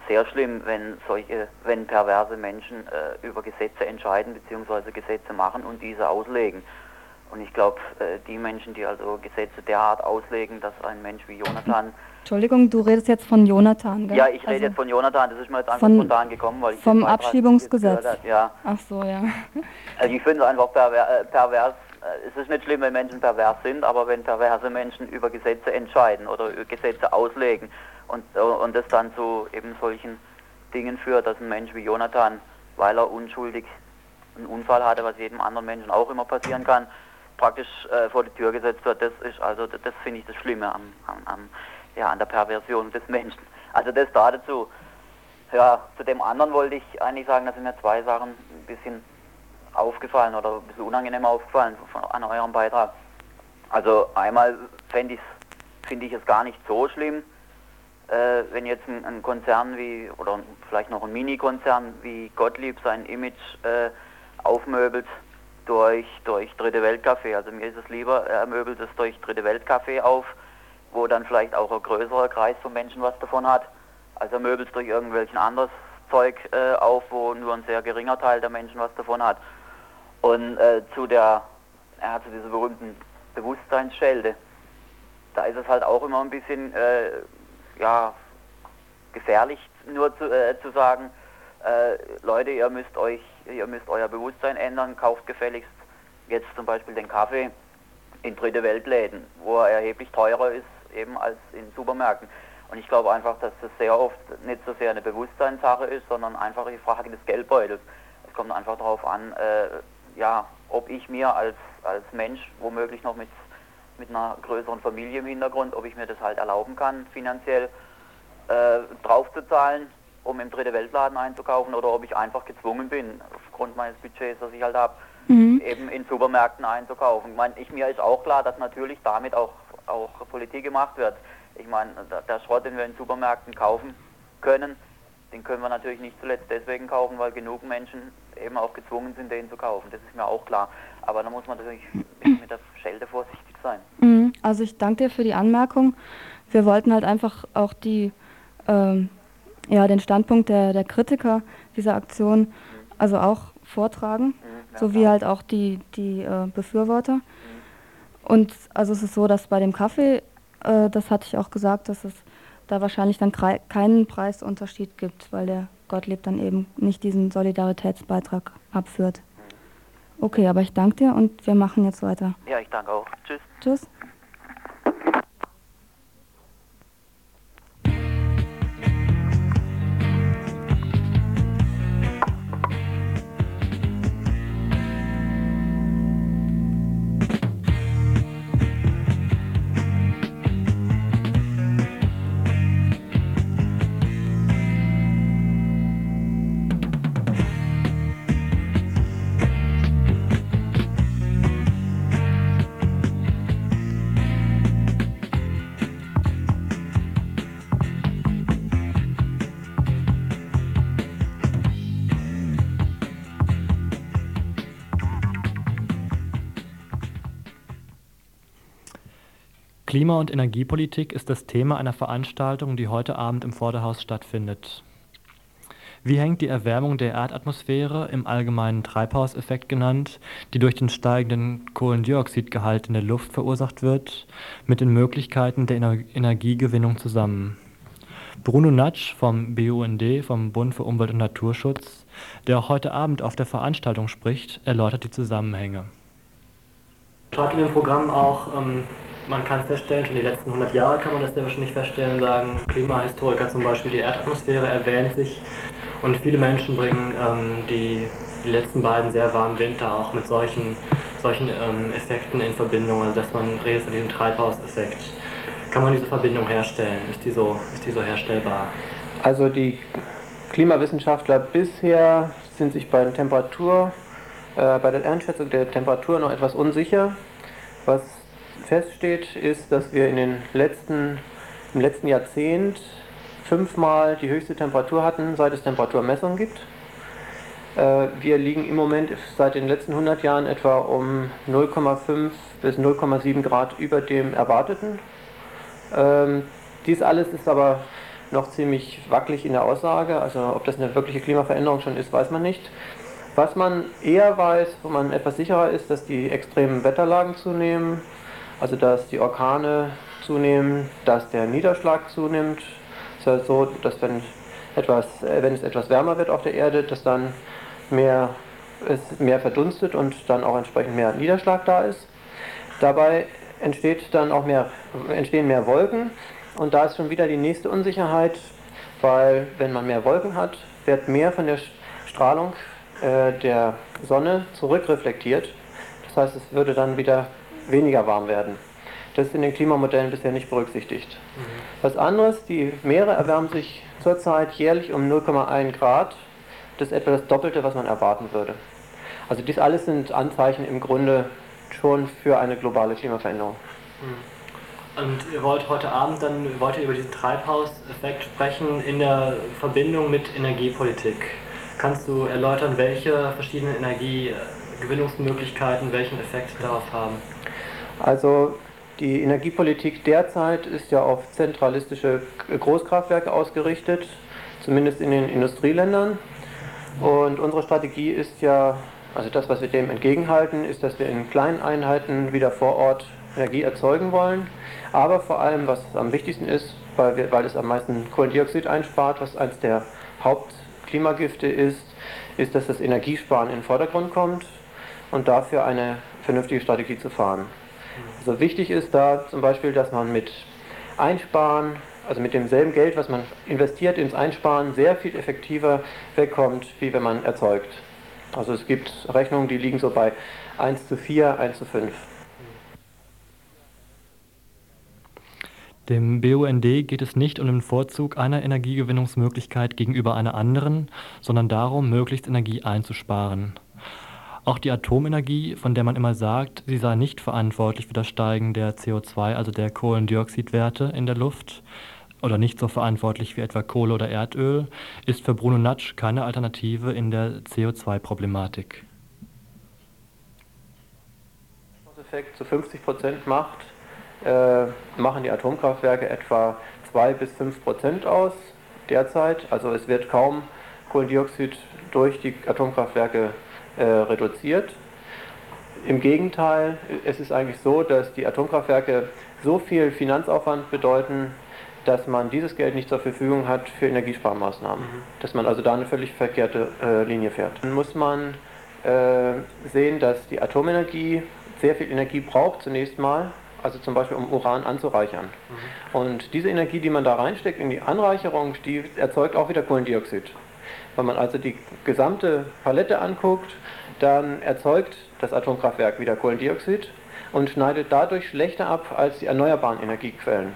sehr schlimm, wenn solche, wenn perverse Menschen äh, über Gesetze entscheiden bzw. Gesetze machen und diese auslegen. Und ich glaube, äh, die Menschen, die also Gesetze derart auslegen, dass ein Mensch wie Jonathan Entschuldigung, du redest jetzt von Jonathan, gell? Ja, ich rede Also jetzt von Jonathan, das ist mir jetzt einfach von- spontan gekommen, weil ich vom Abschiebungsgesetz. Ja, Ach so, ja. also ich finde es einfach perver äh, pervers. Äh, Es ist nicht schlimm, wenn Menschen pervers sind, aber wenn perverse Menschen über Gesetze entscheiden oder Gesetze auslegen und, und das dann zu eben solchen Dingen führt, dass ein Mensch wie Jonathan, weil er unschuldig einen Unfall hatte, was jedem anderen Menschen auch immer passieren kann, praktisch äh, vor die Tür gesetzt wird, das ist also das, das finde ich das Schlimme am, am, am ja, an der Perversion des Menschen. Also das da dazu. Ja, zu dem anderen wollte ich eigentlich sagen, da sind mir zwei Sachen ein bisschen aufgefallen oder ein bisschen unangenehm aufgefallen von, an eurem Beitrag. Also einmal finde ich es gar nicht so schlimm, äh, wenn jetzt ein, ein Konzern wie, oder vielleicht noch ein Mini-Konzern wie Gottlieb sein Image äh, aufmöbelt durch, durch Dritte Weltcafé. Also mir ist es lieber, er möbelt es durch Dritte Weltcafé auf, wo dann vielleicht auch ein größerer Kreis von Menschen was davon hat. Also er möbelt es durch irgendwelchen anderes Zeug äh, auf, wo nur ein sehr geringer Teil der Menschen was davon hat. Und äh, zu der, ja, zu dieser berühmten Bewusstseinsschelde, da ist es halt auch immer ein bisschen, äh, ja, gefährlich, nur zu, äh, zu sagen, äh, Leute, ihr müsst euch, ihr müsst euer Bewusstsein ändern, kauft gefälligst jetzt zum Beispiel den Kaffee in dritte Weltläden, wo er erheblich teurer ist eben als in Supermärkten. Und ich glaube einfach, dass das sehr oft nicht so sehr eine Bewusstseinssache ist, sondern einfach die Frage des Geldbeutels. Es kommt einfach darauf an, äh, ja, ob ich mir als, als Mensch womöglich noch mit, mit einer größeren Familie im Hintergrund, ob ich mir das halt erlauben kann, finanziell äh, draufzuzahlen, um im dritte Weltladen einzukaufen, oder ob ich einfach gezwungen bin, aufgrund meines Budgets, das ich halt habe, Mhm. eben in Supermärkten einzukaufen. Ich meine, ich, mir ist auch klar, dass natürlich damit auch, auch Politik gemacht wird. Ich meine, der- Schrott, den wir in Supermärkten kaufen können, den können wir natürlich nicht zuletzt deswegen kaufen, weil genug Menschen eben auch gezwungen sind, den zu kaufen. Das ist mir auch klar. Aber da muss man natürlich mit, mit der Schelde vorsichtig sein. Mhm. Also ich danke dir für die Anmerkung. Wir wollten halt einfach auch die, ähm, ja, den Standpunkt der, der Kritiker dieser Aktion also auch vortragen, sowie halt auch die, die äh, Befürworter. Und also es ist so, dass bei dem Kaffee, äh, das hatte ich auch gesagt, dass es da wahrscheinlich dann keinen Preisunterschied gibt, weil der Gottlieb dann eben nicht diesen Solidaritätsbeitrag abführt. Okay, aber ich danke dir und wir machen jetzt weiter. Ja, ich danke auch. Tschüss. Tschüss. Klima- und Energiepolitik ist das Thema einer Veranstaltung, die heute Abend im Vorderhaus stattfindet. Wie hängt die Erwärmung der Erdatmosphäre, im Allgemeinen Treibhauseffekt genannt, die durch den steigenden Kohlendioxidgehalt in der Luft verursacht wird, mit den Möglichkeiten der Ener Energiegewinnung zusammen? Bruno Natsch vom BUND, vom Bund für Umwelt und Naturschutz, der auch heute Abend auf der Veranstaltung spricht, erläutert die Zusammenhänge. Schreibt in dem Programm auch, ähm, man kann feststellen, schon die letzten 100 Jahre kann man das ja wahrscheinlich feststellen, sagen Klimahistoriker zum Beispiel, die Erdatmosphäre erwähnt sich und viele Menschen bringen ähm, die, die letzten beiden sehr warmen Winter auch mit solchen, solchen ähm, Effekten in Verbindung, also dass man redet von diesem Treibhauseffekt. Kann man diese Verbindung herstellen? Ist die so, ist die so herstellbar? Also die Klimawissenschaftler bisher sind sich bei der Temperatur, äh, bei der Einschätzung der Temperatur noch etwas unsicher. Was feststeht, ist, dass wir in den letzten, im letzten Jahrzehnt fünfmal die höchste Temperatur hatten, seit es Temperaturmessungen gibt. Äh, wir liegen im Moment seit den letzten 100 Jahren etwa um 0,5 bis 0,7 Grad über dem Erwarteten. Ähm, dies alles ist aber noch ziemlich wackelig in der Aussage. Also ob das eine wirkliche Klimaveränderung schon ist, weiß man nicht. Was man eher weiß, wo man etwas sicherer ist, dass die extremen Wetterlagen zunehmen, also dass die Orkane zunehmen, dass der Niederschlag zunimmt. Es ist ja so, dass wenn, etwas, äh, wenn es etwas wärmer wird auf der Erde, dass dann mehr, es mehr verdunstet und dann auch entsprechend mehr Niederschlag da ist. Dabei entsteht dann auch mehr, entstehen mehr Wolken und da ist schon wieder die nächste Unsicherheit, weil wenn man mehr Wolken hat, wird mehr von der Strahlung äh, der Sonne zurückreflektiert. Das heißt, es würde dann wieder weniger warm werden. Das ist in den Klimamodellen bisher nicht berücksichtigt. Mhm. Was anderes, die Meere erwärmen sich zurzeit jährlich um 0,1 Grad. Das ist etwa das Doppelte, was man erwarten würde. Also dies alles sind Anzeichen im Grunde schon für eine globale Klimaveränderung. Mhm. Und ihr wollt heute Abend dann wollt ihr über diesen Treibhauseffekt sprechen in der Verbindung mit Energiepolitik. Kannst du erläutern, welche verschiedenen Energiegewinnungsmöglichkeiten welchen Effekt darauf haben? Also die Energiepolitik derzeit ist ja auf zentralistische Großkraftwerke ausgerichtet, zumindest in den Industrieländern. Und unsere Strategie ist ja, also das, was wir dem entgegenhalten, ist, dass wir in kleinen Einheiten wieder vor Ort Energie erzeugen wollen. Aber vor allem, was am wichtigsten ist, weil, wir, weil es am meisten Kohlendioxid einspart, was eines der Haupt Klimagifte ist, ist, dass das Energiesparen in den Vordergrund kommt und dafür eine vernünftige Strategie zu fahren. Also wichtig ist da zum Beispiel, dass man mit Einsparen, also mit demselben Geld, was man investiert ins Einsparen, sehr viel effektiver wegkommt, wie wenn man erzeugt. Also es gibt Rechnungen, die liegen so bei 1 zu 4, 1 zu 5. Dem BUND geht es nicht um den Vorzug einer Energiegewinnungsmöglichkeit gegenüber einer anderen, sondern darum, möglichst Energie einzusparen. Auch die Atomenergie, von der man immer sagt, sie sei nicht verantwortlich für das Steigen der CO2, also der Kohlendioxidwerte in der Luft, oder nicht so verantwortlich wie etwa Kohle oder Erdöl, ist für Bruno Natsch keine Alternative in der CO2-Problematik. Effekt zu 50 Prozent macht, äh, machen die Atomkraftwerke etwa 2 bis 5 Prozent aus derzeit. Also es wird kaum Kohlendioxid durch die Atomkraftwerke äh, reduziert. Im Gegenteil, es ist eigentlich so, dass die Atomkraftwerke so viel Finanzaufwand bedeuten, dass man dieses Geld nicht zur Verfügung hat für Energiesparmaßnahmen. Mhm. Dass man also da eine völlig verkehrte äh, Linie fährt. Dann muss man äh, sehen, dass die Atomenergie sehr viel Energie braucht zunächst mal, also zum Beispiel um Uran anzureichern. Mhm. Und diese Energie, die man da reinsteckt in die Anreicherung, die erzeugt auch wieder Kohlendioxid. Wenn man also die gesamte Palette anguckt, dann erzeugt das Atomkraftwerk wieder Kohlendioxid und schneidet dadurch schlechter ab als die erneuerbaren Energiequellen.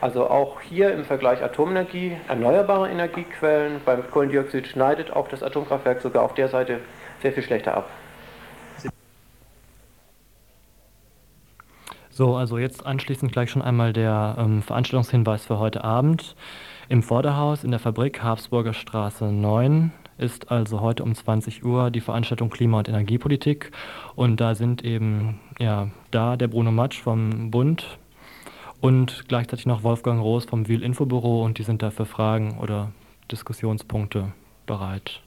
Also auch hier im Vergleich Atomenergie, erneuerbare Energiequellen, beim Kohlendioxid schneidet auch das Atomkraftwerk sogar auf der Seite sehr viel schlechter ab. So, also jetzt anschließend gleich schon einmal der ähm, Veranstaltungshinweis für heute Abend. Im Vorderhaus in der Fabrik Habsburger Straße 9 ist also heute um 20 Uhr die Veranstaltung Klima- und Energiepolitik. Und da sind eben ja, da der Bruno Matsch vom Bund und gleichzeitig noch Wolfgang Roos vom Wiel Infobüro und die sind da für Fragen oder Diskussionspunkte bereit.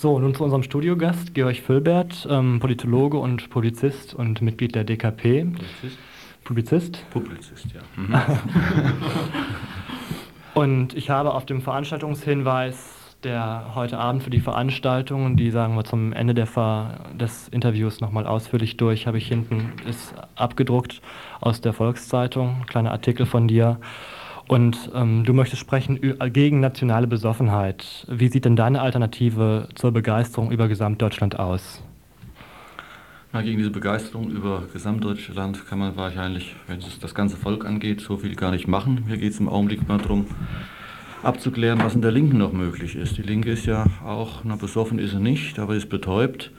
So, nun zu unserem Studiogast, Georg Füllbert, ähm, Politologe und Publizist und Mitglied der DKP. Publizist? Publizist? Publizist, ja. Mhm. und ich habe auf dem Veranstaltungshinweis, der heute Abend für die Veranstaltung, die sagen wir zum Ende des Interviews nochmal ausführlich durch, habe ich hinten ist abgedruckt aus der Volkszeitung, kleiner Artikel von dir. Und ähm, du möchtest sprechen gegen nationale Besoffenheit. Wie sieht denn deine Alternative zur Begeisterung über Gesamtdeutschland aus? Na, gegen diese Begeisterung über Gesamtdeutschland kann man wahrscheinlich, wenn es das ganze Volk angeht, so viel gar nicht machen. Hier geht es im Augenblick mal darum, abzuklären, was in der Linken noch möglich ist. Die Linke ist ja auch, na besoffen ist sie nicht, aber ist betäubt.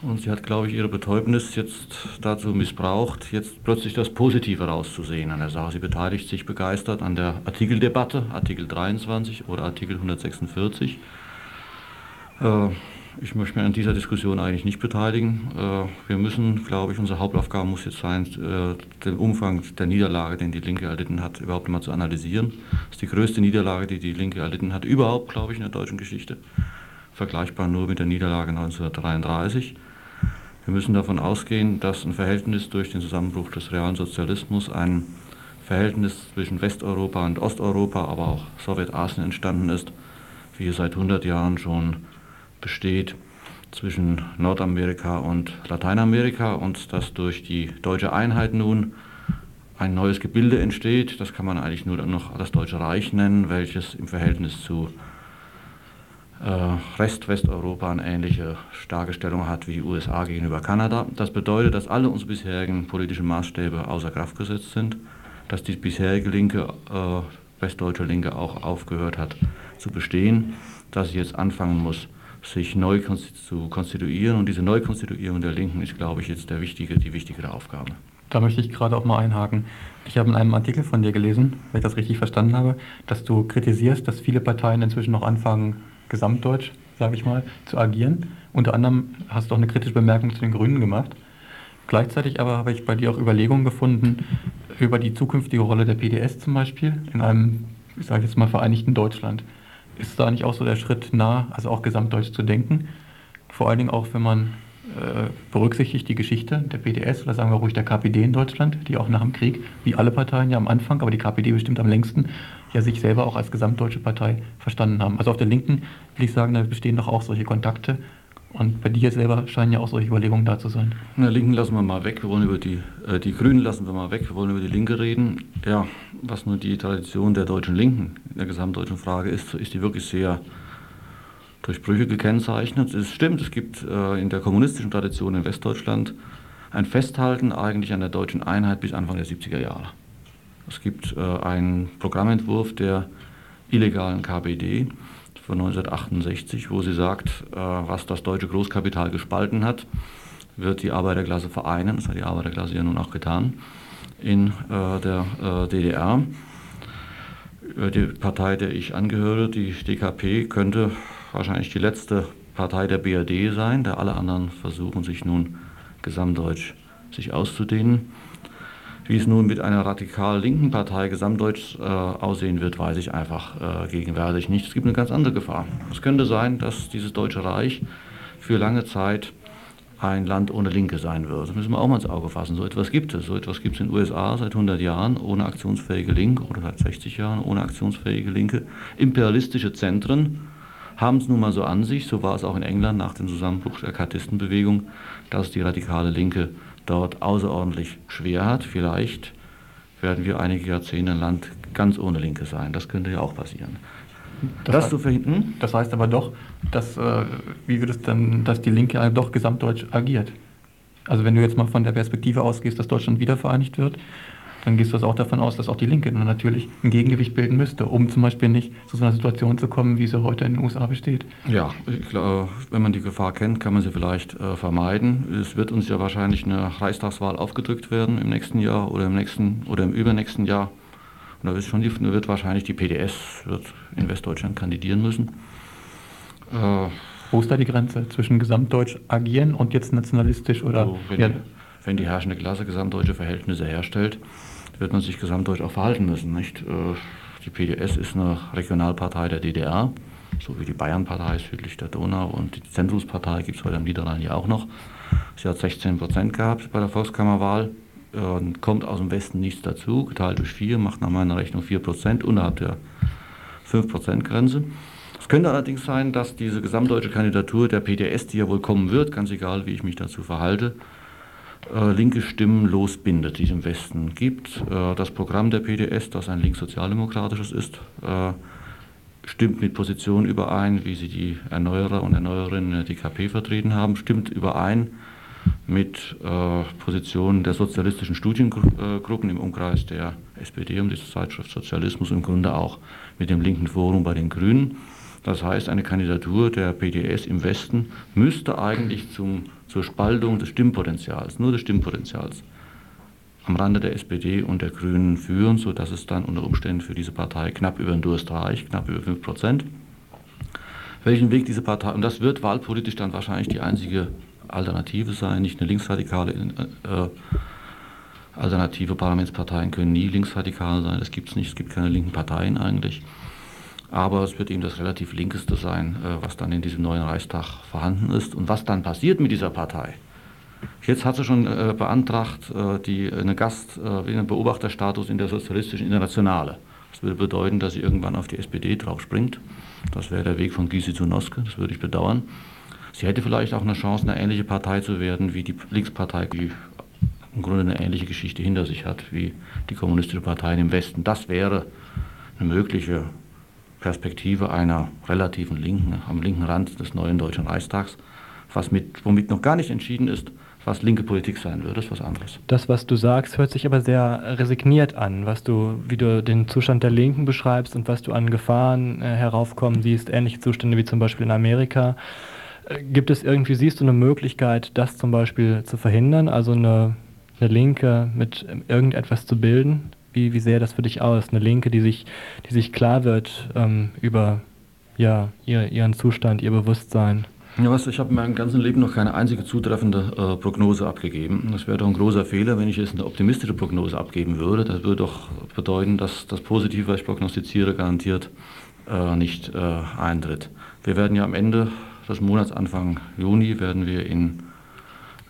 Und sie hat, glaube ich, ihre Betäubnis jetzt dazu missbraucht, jetzt plötzlich das Positive rauszusehen an der Sache. Sie beteiligt sich begeistert an der Artikeldebatte, Artikel 23 oder Artikel 146. Äh, ich möchte mich an dieser Diskussion eigentlich nicht beteiligen. Äh, wir müssen, glaube ich, unsere Hauptaufgabe muss jetzt sein, äh, den Umfang der Niederlage, den die Linke erlitten hat, überhaupt mal zu analysieren. Das ist die größte Niederlage, die die Linke erlitten hat, überhaupt, glaube ich, in der deutschen Geschichte. Vergleichbar nur mit der Niederlage 1933. Wir müssen davon ausgehen, dass ein Verhältnis durch den Zusammenbruch des realen Sozialismus, ein Verhältnis zwischen Westeuropa und Osteuropa, aber auch Sowjetasien entstanden ist, wie es seit 100 Jahren schon besteht zwischen Nordamerika und Lateinamerika und dass durch die deutsche Einheit nun ein neues Gebilde entsteht. Das kann man eigentlich nur noch das Deutsche Reich nennen, welches im Verhältnis zu Rest Westeuropa eine ähnliche starke Stellung hat wie die USA gegenüber Kanada. Das bedeutet, dass alle unsere bisherigen politischen Maßstäbe außer Kraft gesetzt sind, dass die bisherige linke, äh, westdeutsche Linke auch aufgehört hat zu bestehen, dass sie jetzt anfangen muss, sich neu zu konstituieren. Und diese Neukonstituierung der Linken ist, glaube ich, jetzt der wichtige, die wichtigere Aufgabe. Da möchte ich gerade auch mal einhaken. Ich habe in einem Artikel von dir gelesen, wenn ich das richtig verstanden habe, dass du kritisierst, dass viele Parteien inzwischen noch anfangen, gesamtdeutsch, sage ich mal, zu agieren. Unter anderem hast du auch eine kritische Bemerkung zu den Grünen gemacht. Gleichzeitig aber habe ich bei dir auch Überlegungen gefunden über die zukünftige Rolle der PDS zum Beispiel in einem, ich sage jetzt mal, vereinigten Deutschland. Ist da nicht auch so der Schritt nah, also auch gesamtdeutsch zu denken? Vor allen Dingen auch, wenn man äh, berücksichtigt die Geschichte der PDS oder sagen wir ruhig der KPD in Deutschland, die auch nach dem Krieg, wie alle Parteien ja am Anfang, aber die KPD bestimmt am längsten, ja sich selber auch als gesamtdeutsche Partei verstanden haben. Also auf der Linken will ich sagen, da bestehen doch auch solche Kontakte. Und bei dir selber scheinen ja auch solche Überlegungen da zu sein. In der Linken lassen wir mal weg. Wir wollen über die, äh, die Grünen lassen wir mal weg. Wir wollen über die Linke reden. Ja, was nur die Tradition der deutschen Linken in der gesamtdeutschen Frage ist, ist die wirklich sehr durch Brüche gekennzeichnet. Es stimmt, es gibt äh, in der kommunistischen Tradition in Westdeutschland ein Festhalten eigentlich an der deutschen Einheit bis Anfang der 70er Jahre. Es gibt äh, einen Programmentwurf der illegalen KPD von 1968, wo sie sagt, äh, was das deutsche Großkapital gespalten hat, wird die Arbeiterklasse vereinen. Das hat die Arbeiterklasse ja nun auch getan in äh, der äh, DDR. Äh, die Partei, der ich angehöre, die DKP, könnte wahrscheinlich die letzte Partei der BRD sein, da alle anderen versuchen sich nun gesamtdeutsch sich auszudehnen. Wie es nun mit einer radikal linken Partei gesamtdeutsch äh, aussehen wird, weiß ich einfach äh, gegenwärtig nicht. Es gibt eine ganz andere Gefahr. Es könnte sein, dass dieses Deutsche Reich für lange Zeit ein Land ohne Linke sein wird. Das müssen wir auch mal ins Auge fassen. So etwas gibt es. So etwas gibt es in den USA seit 100 Jahren ohne aktionsfähige Linke oder seit 60 Jahren ohne aktionsfähige Linke. Imperialistische Zentren haben es nun mal so an sich, so war es auch in England nach dem Zusammenbruch der Kartistenbewegung, dass die radikale Linke dort außerordentlich schwer hat. Vielleicht werden wir einige Jahrzehnte ein Land ganz ohne Linke sein. Das könnte ja auch passieren. Das, das, heißt, verhindern? das heißt aber doch, dass, äh, wie wird es dann, dass die Linke doch gesamtdeutsch agiert. Also wenn du jetzt mal von der Perspektive ausgehst, dass Deutschland wiedervereinigt wird, dann gehst du auch davon aus, dass auch die Linke dann natürlich ein Gegengewicht bilden müsste, um zum Beispiel nicht zu so einer Situation zu kommen, wie sie heute in den USA besteht. Ja, glaube, wenn man die Gefahr kennt, kann man sie vielleicht äh, vermeiden. Es wird uns ja wahrscheinlich eine Reichstagswahl aufgedrückt werden im nächsten Jahr oder im nächsten oder im übernächsten Jahr. Und da wird, schon die, wird wahrscheinlich die PDS wird in Westdeutschland kandidieren müssen. Äh, Wo ist da die Grenze zwischen gesamtdeutsch agieren und jetzt nationalistisch oder? So, wenn, ja. wenn die herrschende Klasse gesamtdeutsche Verhältnisse herstellt, wird man sich gesamtdeutsch auch verhalten müssen. Nicht? Äh, die PDS ist eine Regionalpartei der DDR, so wie die Bayernpartei südlich der Donau und die Zentrumspartei gibt es heute am Niederrhein ja auch noch. Sie hat 16 Prozent gehabt bei der Volkskammerwahl und kommt aus dem Westen nichts dazu. Geteilt durch 4 macht nach meiner Rechnung 4 Prozent unterhalb der 5 Prozent Grenze. Es könnte allerdings sein, dass diese gesamtdeutsche Kandidatur der PDS, die ja wohl kommen wird, ganz egal wie ich mich dazu verhalte, äh, linke Stimmen losbindet, die es im Westen gibt. Äh, das Programm der PDS, das ein linkssozialdemokratisches ist, äh, stimmt mit Positionen überein, wie sie die Erneuerer und Erneuerinnen der DKP vertreten haben, stimmt überein mit äh, Positionen der sozialistischen Studiengruppen im Umkreis der SPD um diese Zeitschrift Sozialismus im Grunde auch mit dem linken Forum bei den Grünen. Das heißt, eine Kandidatur der PDS im Westen müsste eigentlich zum, zur Spaltung des Stimmpotenzials, nur des Stimmpotenzials, am Rande der SPD und der Grünen führen, sodass es dann unter Umständen für diese Partei knapp über den Durst reicht, knapp über 5 Prozent. Welchen Weg diese Partei, und das wird wahlpolitisch dann wahrscheinlich die einzige Alternative sein, nicht eine linksradikale äh, Alternative. Parlamentsparteien können nie linksradikal sein, das gibt es nicht, es gibt keine linken Parteien eigentlich. Aber es wird eben das relativ linkeste sein, äh, was dann in diesem neuen Reichstag vorhanden ist. Und was dann passiert mit dieser Partei, Jetzt hat sie schon äh, beantragt, äh, die, eine Gast, einen Beobachterstatus in der Sozialistischen Internationale. Das würde bedeuten, dass sie irgendwann auf die SPD draufspringt. Das wäre der Weg von Gysi zu Noske, das würde ich bedauern. Sie hätte vielleicht auch eine Chance, eine ähnliche Partei zu werden wie die Linkspartei, die im Grunde eine ähnliche Geschichte hinter sich hat wie die kommunistische Partei im Westen. Das wäre eine mögliche Perspektive einer relativen Linken am linken Rand des neuen Deutschen Reichstags, was mit, womit noch gar nicht entschieden ist, was linke Politik sein würde, ist was anderes. Das, was du sagst, hört sich aber sehr resigniert an, was du, wie du den Zustand der Linken beschreibst und was du an Gefahren äh, heraufkommen siehst, ähnliche Zustände wie zum Beispiel in Amerika. Äh, gibt es irgendwie, siehst du eine Möglichkeit, das zum Beispiel zu verhindern, also eine, eine Linke mit irgendetwas zu bilden? Wie, wie sähe das für dich aus? Eine Linke, die sich, die sich klar wird ähm, über ja, ihr, ihren Zustand, ihr Bewusstsein? Ja, was, ich habe in meinem ganzen Leben noch keine einzige zutreffende äh, Prognose abgegeben. Das wäre doch ein großer Fehler, wenn ich jetzt eine optimistische Prognose abgeben würde. Das würde doch bedeuten, dass das Positive, was ich prognostiziere, garantiert äh, nicht äh, eintritt. Wir werden ja am Ende des Monats, Anfang Juni, werden wir in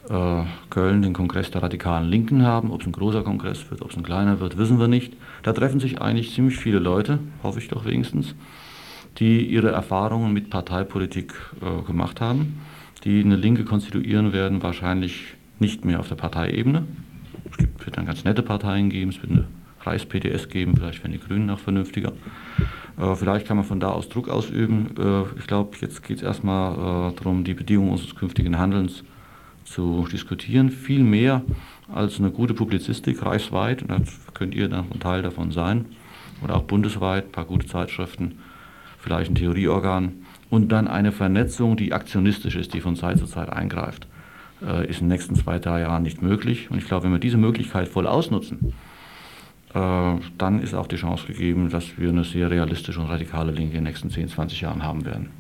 Köln den Kongress der radikalen Linken haben. Ob es ein großer Kongress wird, ob es ein kleiner wird, wissen wir nicht. Da treffen sich eigentlich ziemlich viele Leute, hoffe ich doch wenigstens die ihre Erfahrungen mit Parteipolitik äh, gemacht haben. Die eine Linke konstituieren werden, wahrscheinlich nicht mehr auf der Parteiebene. Es wird dann ganz nette Parteien geben, es wird eine Reichs-PDS geben, vielleicht werden die Grünen auch vernünftiger. Äh, vielleicht kann man von da aus Druck ausüben. Äh, ich glaube, jetzt geht es erstmal äh, darum, die Bedingungen unseres künftigen Handelns zu diskutieren. Viel mehr als eine gute Publizistik reichsweit, und da könnt ihr dann ein Teil davon sein, oder auch bundesweit, ein paar gute Zeitschriften vielleicht ein Theorieorgan und dann eine Vernetzung, die aktionistisch ist, die von Zeit zu Zeit eingreift, äh, ist in den nächsten zwei, drei Jahren nicht möglich. Und ich glaube, wenn wir diese Möglichkeit voll ausnutzen, äh, dann ist auch die Chance gegeben, dass wir eine sehr realistische und radikale Linke in den nächsten 10, 20 Jahren haben werden.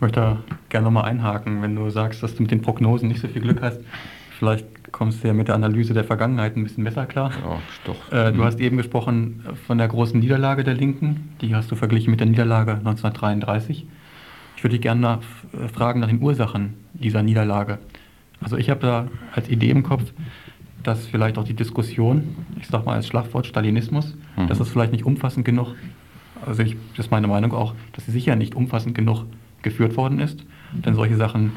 Ich möchte gerne nochmal einhaken, wenn du sagst, dass du mit den Prognosen nicht so viel Glück hast. Vielleicht kommst du ja mit der Analyse der Vergangenheit ein bisschen besser klar. Ja, doch. Äh, du hast eben gesprochen von der großen Niederlage der Linken. Die hast du verglichen mit der Niederlage 1933. Ich würde dich gerne nach, äh, fragen nach den Ursachen dieser Niederlage. Also ich habe da als Idee im Kopf, dass vielleicht auch die Diskussion, ich sage mal als Schlagwort Stalinismus, mhm. dass das vielleicht nicht umfassend genug, also ich, das ist meine Meinung auch, dass sie sicher nicht umfassend genug geführt worden ist. Denn solche Sachen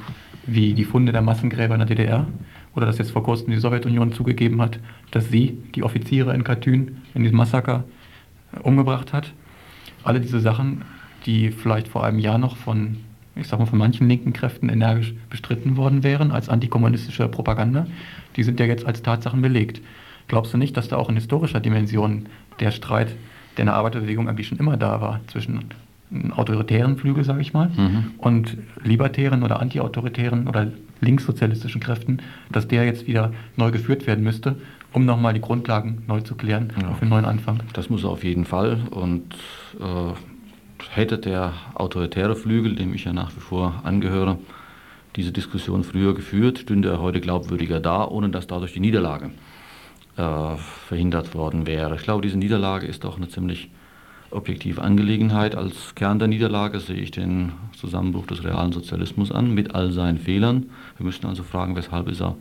wie die Funde der Massengräber in der DDR oder dass jetzt vor kurzem die Sowjetunion zugegeben hat, dass sie die Offiziere in Katyn in diesem Massaker äh, umgebracht hat. Alle diese Sachen, die vielleicht vor einem Jahr noch von, ich sag mal, von manchen linken Kräften energisch bestritten worden wären als antikommunistische Propaganda, die sind ja jetzt als Tatsachen belegt. Glaubst du nicht, dass da auch in historischer Dimension der Streit, der Arbeiterbewegung eigentlich schon immer da war, zwischen autoritären Flügel, sage ich mal, mhm. und libertären oder antiautoritären oder linkssozialistischen Kräften, dass der jetzt wieder neu geführt werden müsste, um nochmal die Grundlagen neu zu klären ja. für einen neuen Anfang. Das muss er auf jeden Fall. Und äh, hätte der autoritäre Flügel, dem ich ja nach wie vor angehöre, diese Diskussion früher geführt, stünde er heute glaubwürdiger da, ohne dass dadurch die Niederlage äh, verhindert worden wäre. Ich glaube, diese Niederlage ist auch eine ziemlich objektive Angelegenheit. Als Kern der Niederlage sehe ich den Zusammenbruch des realen Sozialismus an, mit all seinen Fehlern. Wir müssen also fragen, weshalb ist er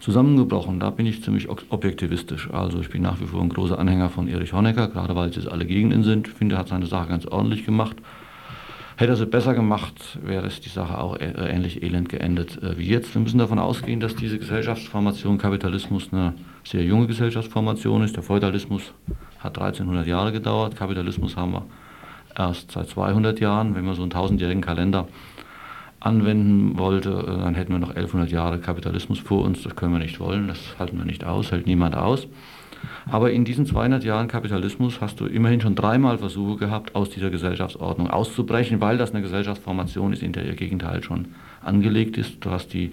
zusammengebrochen. Da bin ich ziemlich objektivistisch. Also ich bin nach wie vor ein großer Anhänger von Erich Honecker, gerade weil sie alle gegen ihn sind. Ich finde, er hat seine Sache ganz ordentlich gemacht. Hätte er sie besser gemacht, wäre es die Sache auch ähnlich elend geendet äh, wie jetzt. Wir müssen davon ausgehen, dass diese Gesellschaftsformation Kapitalismus eine sehr junge Gesellschaftsformation ist. Der Feudalismus hat 1300 Jahre gedauert. Kapitalismus haben wir erst seit 200 Jahren. Wenn wir so einen tausendjährigen Kalender anwenden wollte, äh, dann hätten wir noch 1100 Jahre Kapitalismus vor uns. Das können wir nicht wollen, das halten wir nicht aus, hält niemand aus. Aber in diesen 200 Jahren Kapitalismus hast du immerhin schon dreimal Versuche gehabt, aus dieser Gesellschaftsordnung auszubrechen, weil das eine Gesellschaftsformation ist, in der ihr Gegenteil schon angelegt ist. Du hast die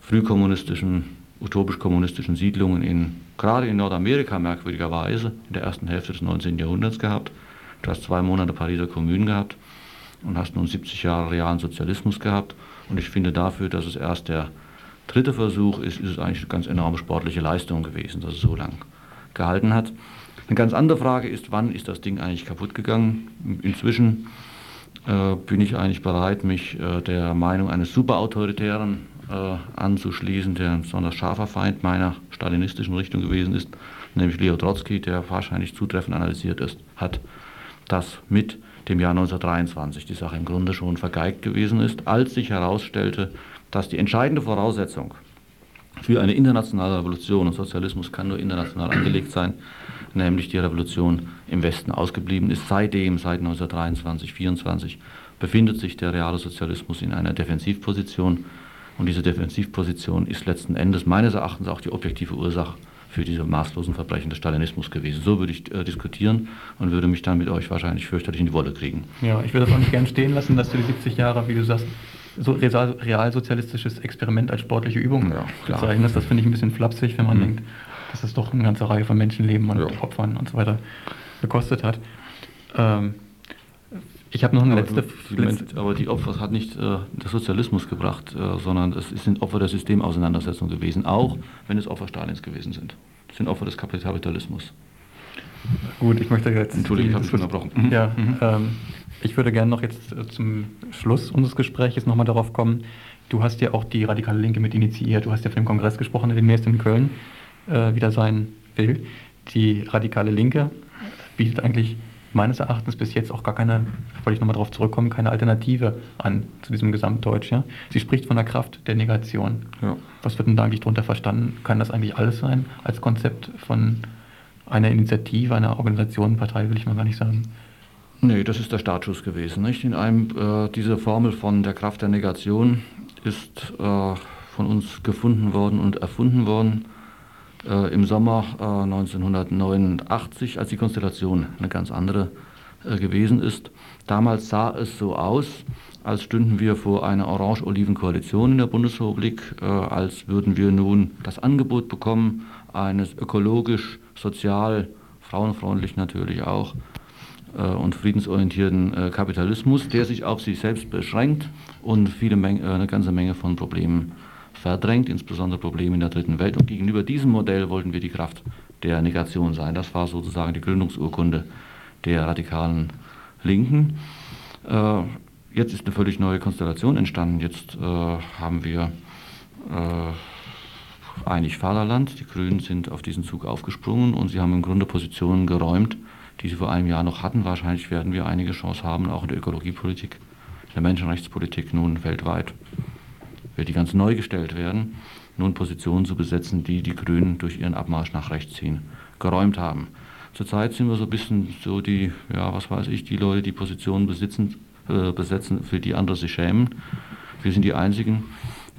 frühkommunistischen, utopisch-kommunistischen Siedlungen in, gerade in Nordamerika merkwürdigerweise in der ersten Hälfte des 19. Jahrhunderts gehabt. Du hast zwei Monate Pariser Kommunen gehabt und hast nun 70 Jahre realen Sozialismus gehabt. Und ich finde dafür, dass es erst der dritte Versuch ist, ist es eigentlich eine ganz enorme sportliche Leistung gewesen, dass es so lang gehalten hat. Eine ganz andere Frage ist, wann ist das Ding eigentlich kaputt gegangen? Inzwischen äh, bin ich eigentlich bereit, mich äh, der Meinung eines Superautoritären anzuschließen, der ein besonders scharfer Feind meiner stalinistischen Richtung gewesen ist, nämlich Leo Trotsky, der wahrscheinlich zutreffend analysiert ist, hat, dass mit dem Jahr 1923 die Sache im Grunde schon vergeigt gewesen ist, als sich herausstellte, dass die entscheidende Voraussetzung für eine internationale Revolution, und Sozialismus kann nur international angelegt sein, nämlich die Revolution im Westen ausgeblieben ist. Seitdem, seit 1923, 1924, befindet sich der reale Sozialismus in einer Defensivposition. Und diese Defensivposition ist letzten Endes meines Erachtens auch die objektive Ursache für diese maßlosen Verbrechen des Stalinismus gewesen. So würde ich äh, diskutieren und würde mich dann mit euch wahrscheinlich fürchterlich in die Wolle kriegen. Ja, ich würde das auch nicht gern stehen lassen, dass du die 70 Jahre, wie du sagst, so realsozialistisches Experiment als sportliche Übung ja, bezeichnest. Das finde ich ein bisschen flapsig, wenn man mhm. denkt, dass es doch eine ganze Reihe von Menschenleben und ja. Opfern und so weiter gekostet hat. Ähm, ich habe noch eine aber letzte, letzte. Aber die Opfer hat nicht äh, der Sozialismus gebracht, äh, sondern es sind Opfer der Systemauseinandersetzung gewesen, auch wenn es Opfer Stalins gewesen sind. Es sind Opfer des Kapitalismus. Gut, ich möchte jetzt. Entschuldigung, ich habe schon unterbrochen. Ja, mhm. ähm, ich würde gerne noch jetzt äh, zum Schluss unseres Gesprächs nochmal darauf kommen. Du hast ja auch die radikale Linke mit initiiert. Du hast ja von dem Kongress gesprochen, der demnächst in Köln äh, wieder sein will. Die radikale Linke bietet eigentlich meines Erachtens bis jetzt auch gar keine, wollte ich nochmal darauf zurückkommen, keine Alternative an zu diesem Gesamtdeutsch. Ja? Sie spricht von der Kraft der Negation. Ja. Was wird denn da eigentlich darunter verstanden? Kann das eigentlich alles sein als Konzept von einer Initiative, einer Organisation, Partei, will ich mal gar nicht sagen? Nee, das ist der Startschuss gewesen. Nicht? In einem, äh, diese Formel von der Kraft der Negation ist äh, von uns gefunden worden und erfunden worden äh, im Sommer 1989, äh, als die Konstellation eine ganz andere äh, gewesen ist. Damals sah es so aus, als stünden wir vor einer orange-oliven-Koalition in der Bundesrepublik, äh, als würden wir nun das Angebot bekommen eines ökologisch, sozial, frauenfreundlich natürlich auch, und friedensorientierten Kapitalismus, der sich auf sich selbst beschränkt und viele Menge, eine ganze Menge von Problemen verdrängt, insbesondere Probleme in der dritten Welt. Und gegenüber diesem Modell wollten wir die Kraft der Negation sein. Das war sozusagen die Gründungsurkunde der radikalen Linken. Äh, jetzt ist eine völlig neue Konstellation entstanden. Jetzt äh, haben wir äh, einig Vaterland. Die Grünen sind auf diesen Zug aufgesprungen und sie haben im Grunde Positionen geräumt, die sie vor einem Jahr noch hatten. Wahrscheinlich werden wir einige Chance haben, auch in der Ökologiepolitik, in der Menschenrechtspolitik nun weltweit die ganz neu gestellt werden, nun Positionen zu besetzen, die die Grünen durch ihren Abmarsch nach rechts hin geräumt haben. Zurzeit sind wir so ein bisschen so die, ja, was weiß ich, die Leute, die Positionen besitzen, äh, besetzen, für die andere sich schämen. Wir sind die Einzigen,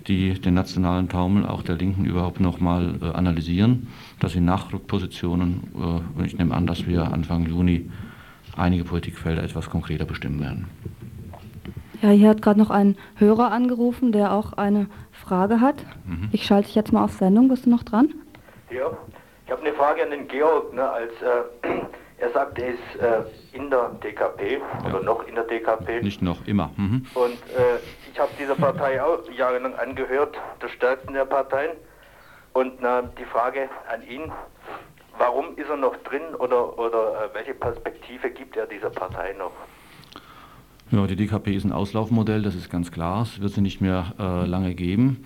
die den nationalen Taumel auch der Linken überhaupt nochmal äh, analysieren. Das sind Nachrückpositionen äh, und ich nehme an, dass wir Anfang Juni einige Politikfelder etwas konkreter bestimmen werden. Ja, hier hat gerade noch ein Hörer angerufen, der auch eine Frage hat. Mhm. Ich schalte dich jetzt mal auf Sendung. Bist du noch dran? Ja, ich habe eine Frage an den Georg. Ne, als äh, er sagt, er ist äh, in der DKP ja. oder noch in der DKP. Nicht noch, immer. Mhm. Und äh, ich habe dieser Partei auch jahrelang angehört, der stärksten der Parteien. Und die Frage an ihn, warum ist er noch drin oder, oder äh, welche Perspektive gibt er dieser Partei noch? Ja, die DKP ist ein Auslaufmodell, das ist ganz klar. Es wird sie nicht mehr äh, lange geben.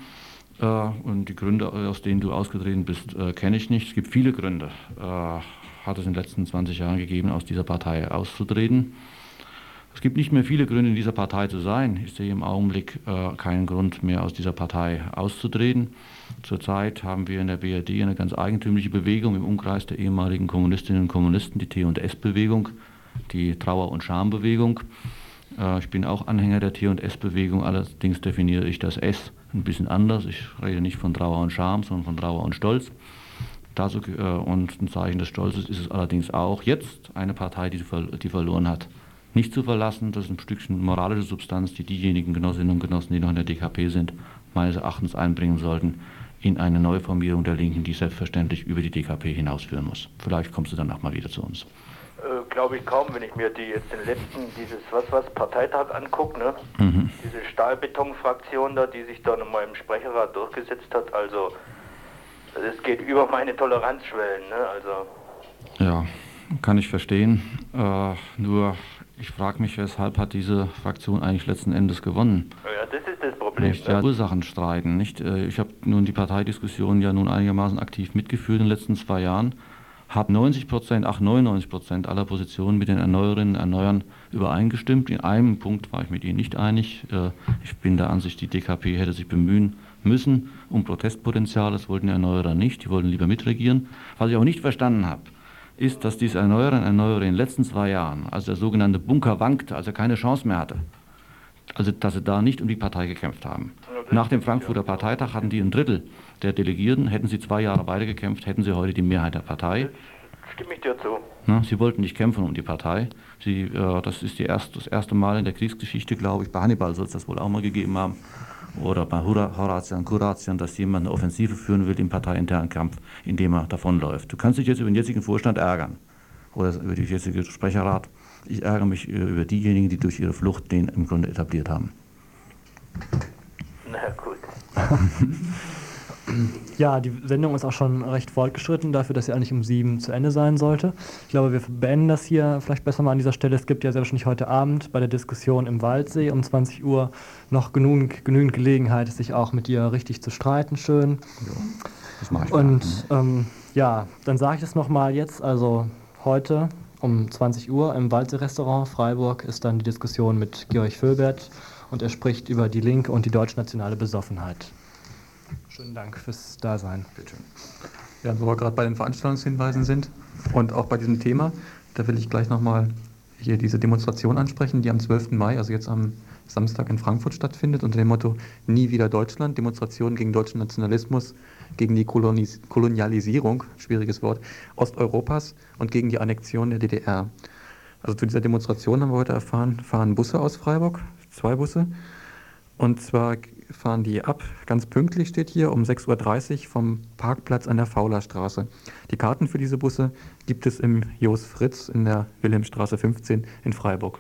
Äh, und die Gründe, aus denen du ausgetreten bist, äh, kenne ich nicht. Es gibt viele Gründe, äh, hat es in den letzten 20 Jahren gegeben, aus dieser Partei auszutreten. Es gibt nicht mehr viele Gründe, in dieser Partei zu sein. Ich sehe im Augenblick äh, keinen Grund mehr, aus dieser Partei auszutreten. Zurzeit haben wir in der BRD eine ganz eigentümliche Bewegung im Umkreis der ehemaligen Kommunistinnen und Kommunisten, die T&S-Bewegung, die Trauer- und Schambewegung Äh, ich bin auch Anhänger der T- und S-Bewegung, allerdings definiere ich das S ein bisschen anders. Ich rede nicht von Trauer und Scham, sondern von Trauer und Stolz. Dazu, äh, und ein Zeichen des Stolzes ist es allerdings auch, jetzt eine Partei, die, die verloren hat, nicht zu verlassen. Das ist ein Stückchen moralische Substanz, die diejenigen Genossinnen und Genossen, die noch in der DKP sind, meines Erachtens einbringen sollten in eine Neuformierung der Linken, die selbstverständlich über die DKP hinausführen muss. Vielleicht kommst du danach mal wieder zu uns. Äh, Glaube ich kaum, wenn ich mir die jetzt den letzten, dieses was was Parteitag angucke, ne? Mhm. Diese Stahlbetonfraktion da, die sich da nochmal im Sprecherrat durchgesetzt hat, also es geht über meine Toleranzschwellen, ne? Also Ja, kann ich verstehen. Äh, nur ich frage mich, weshalb hat diese Fraktion eigentlich letzten Endes gewonnen? ja, das ist das Problem. Nicht, ja, ne? Ursachen streiten. Nicht? Äh, Ich habe nun die Parteidiskussion ja nun einigermaßen aktiv mitgeführt in den letzten zwei Jahren. Habe 90 Prozent, ach 99 Prozent aller Positionen mit den Erneuerinnen und Erneuern übereingestimmt. In einem Punkt war ich mit ihnen nicht einig. Äh, Ich bin der Ansicht, die DKP hätte sich bemühen müssen um Protestpotenzial. Das wollten die Erneuerer nicht. Die wollten lieber mitregieren. Was ich auch nicht verstanden habe, ist, dass diese Erneuerer und Erneuerer in den letzten zwei Jahren, als der sogenannte Bunker wankte, als er keine Chance mehr hatte, also dass sie da nicht um die Partei gekämpft haben. Nach dem Frankfurter Parteitag hatten die ein Drittel der Delegierten, hätten sie zwei Jahre weiter gekämpft, hätten sie heute die Mehrheit der Partei. Stimme ich dir zu. Na, sie wollten nicht kämpfen um die Partei. Sie, äh, das ist erst, das erste Mal in der Kriegsgeschichte, glaube ich, bei Hannibal soll es das wohl auch mal gegeben haben, oder bei Hora- Horatian, Kuratian, dass jemand eine Offensive führen will im parteiinternen Kampf, indem er davonläuft. Du kannst dich jetzt über den jetzigen Vorstand ärgern oder über den jetzigen Sprecherrat. Ich ärgere mich äh, über diejenigen, die durch ihre Flucht den im Grunde etabliert haben. Na gut. Ja, die Sendung ist auch schon recht fortgeschritten, dafür, dass sie eigentlich um sieben zu Ende sein sollte. Ich glaube, wir beenden das hier vielleicht besser mal an dieser Stelle. Es gibt ja sehr wahrscheinlich heute Abend bei der Diskussion im Waldsee um 20 Uhr noch genügend, genügend Gelegenheit, sich auch mit dir richtig zu streiten. Schön. Das mache ich Und ähm, ja, dann sage ich das nochmal jetzt. Also heute um 20 Uhr im Waldsee-Restaurant Freiburg ist dann die Diskussion mit Georg Völbert und er spricht über die Linke und die deutschnationale Besoffenheit. Schönen Dank fürs Dasein. Bitte. Ja, wo wir gerade bei den Veranstaltungshinweisen sind und auch bei diesem Thema, da will ich gleich nochmal hier diese Demonstration ansprechen, die am 12. Mai, also jetzt am Samstag in Frankfurt stattfindet, unter dem Motto Nie wieder Deutschland, Demonstration gegen deutschen Nationalismus, gegen die Kolonis Kolonialisierung, schwieriges Wort, Osteuropas und gegen die Annexion der DDR. Also zu dieser Demonstration haben wir heute erfahren, fahren Busse aus Freiburg, zwei Busse. Und zwar fahren die ab, ganz pünktlich steht hier, um 6.30 Uhr vom Parkplatz an der Faulerstraße. Die Karten für diese Busse gibt es im Jos Fritz in der Wilhelmstraße 15 in Freiburg.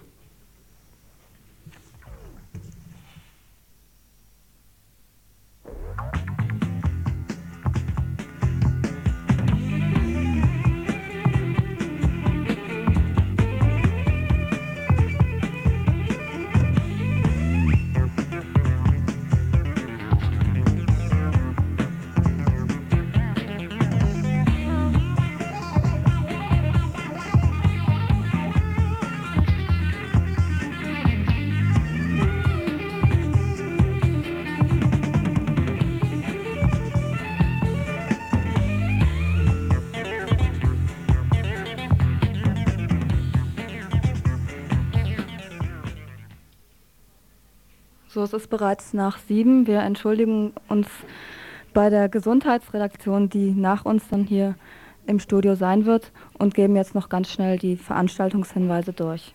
So, es ist bereits nach sieben. Wir entschuldigen uns bei der Gesundheitsredaktion, die nach uns dann hier im Studio sein wird und geben jetzt noch ganz schnell die Veranstaltungshinweise durch.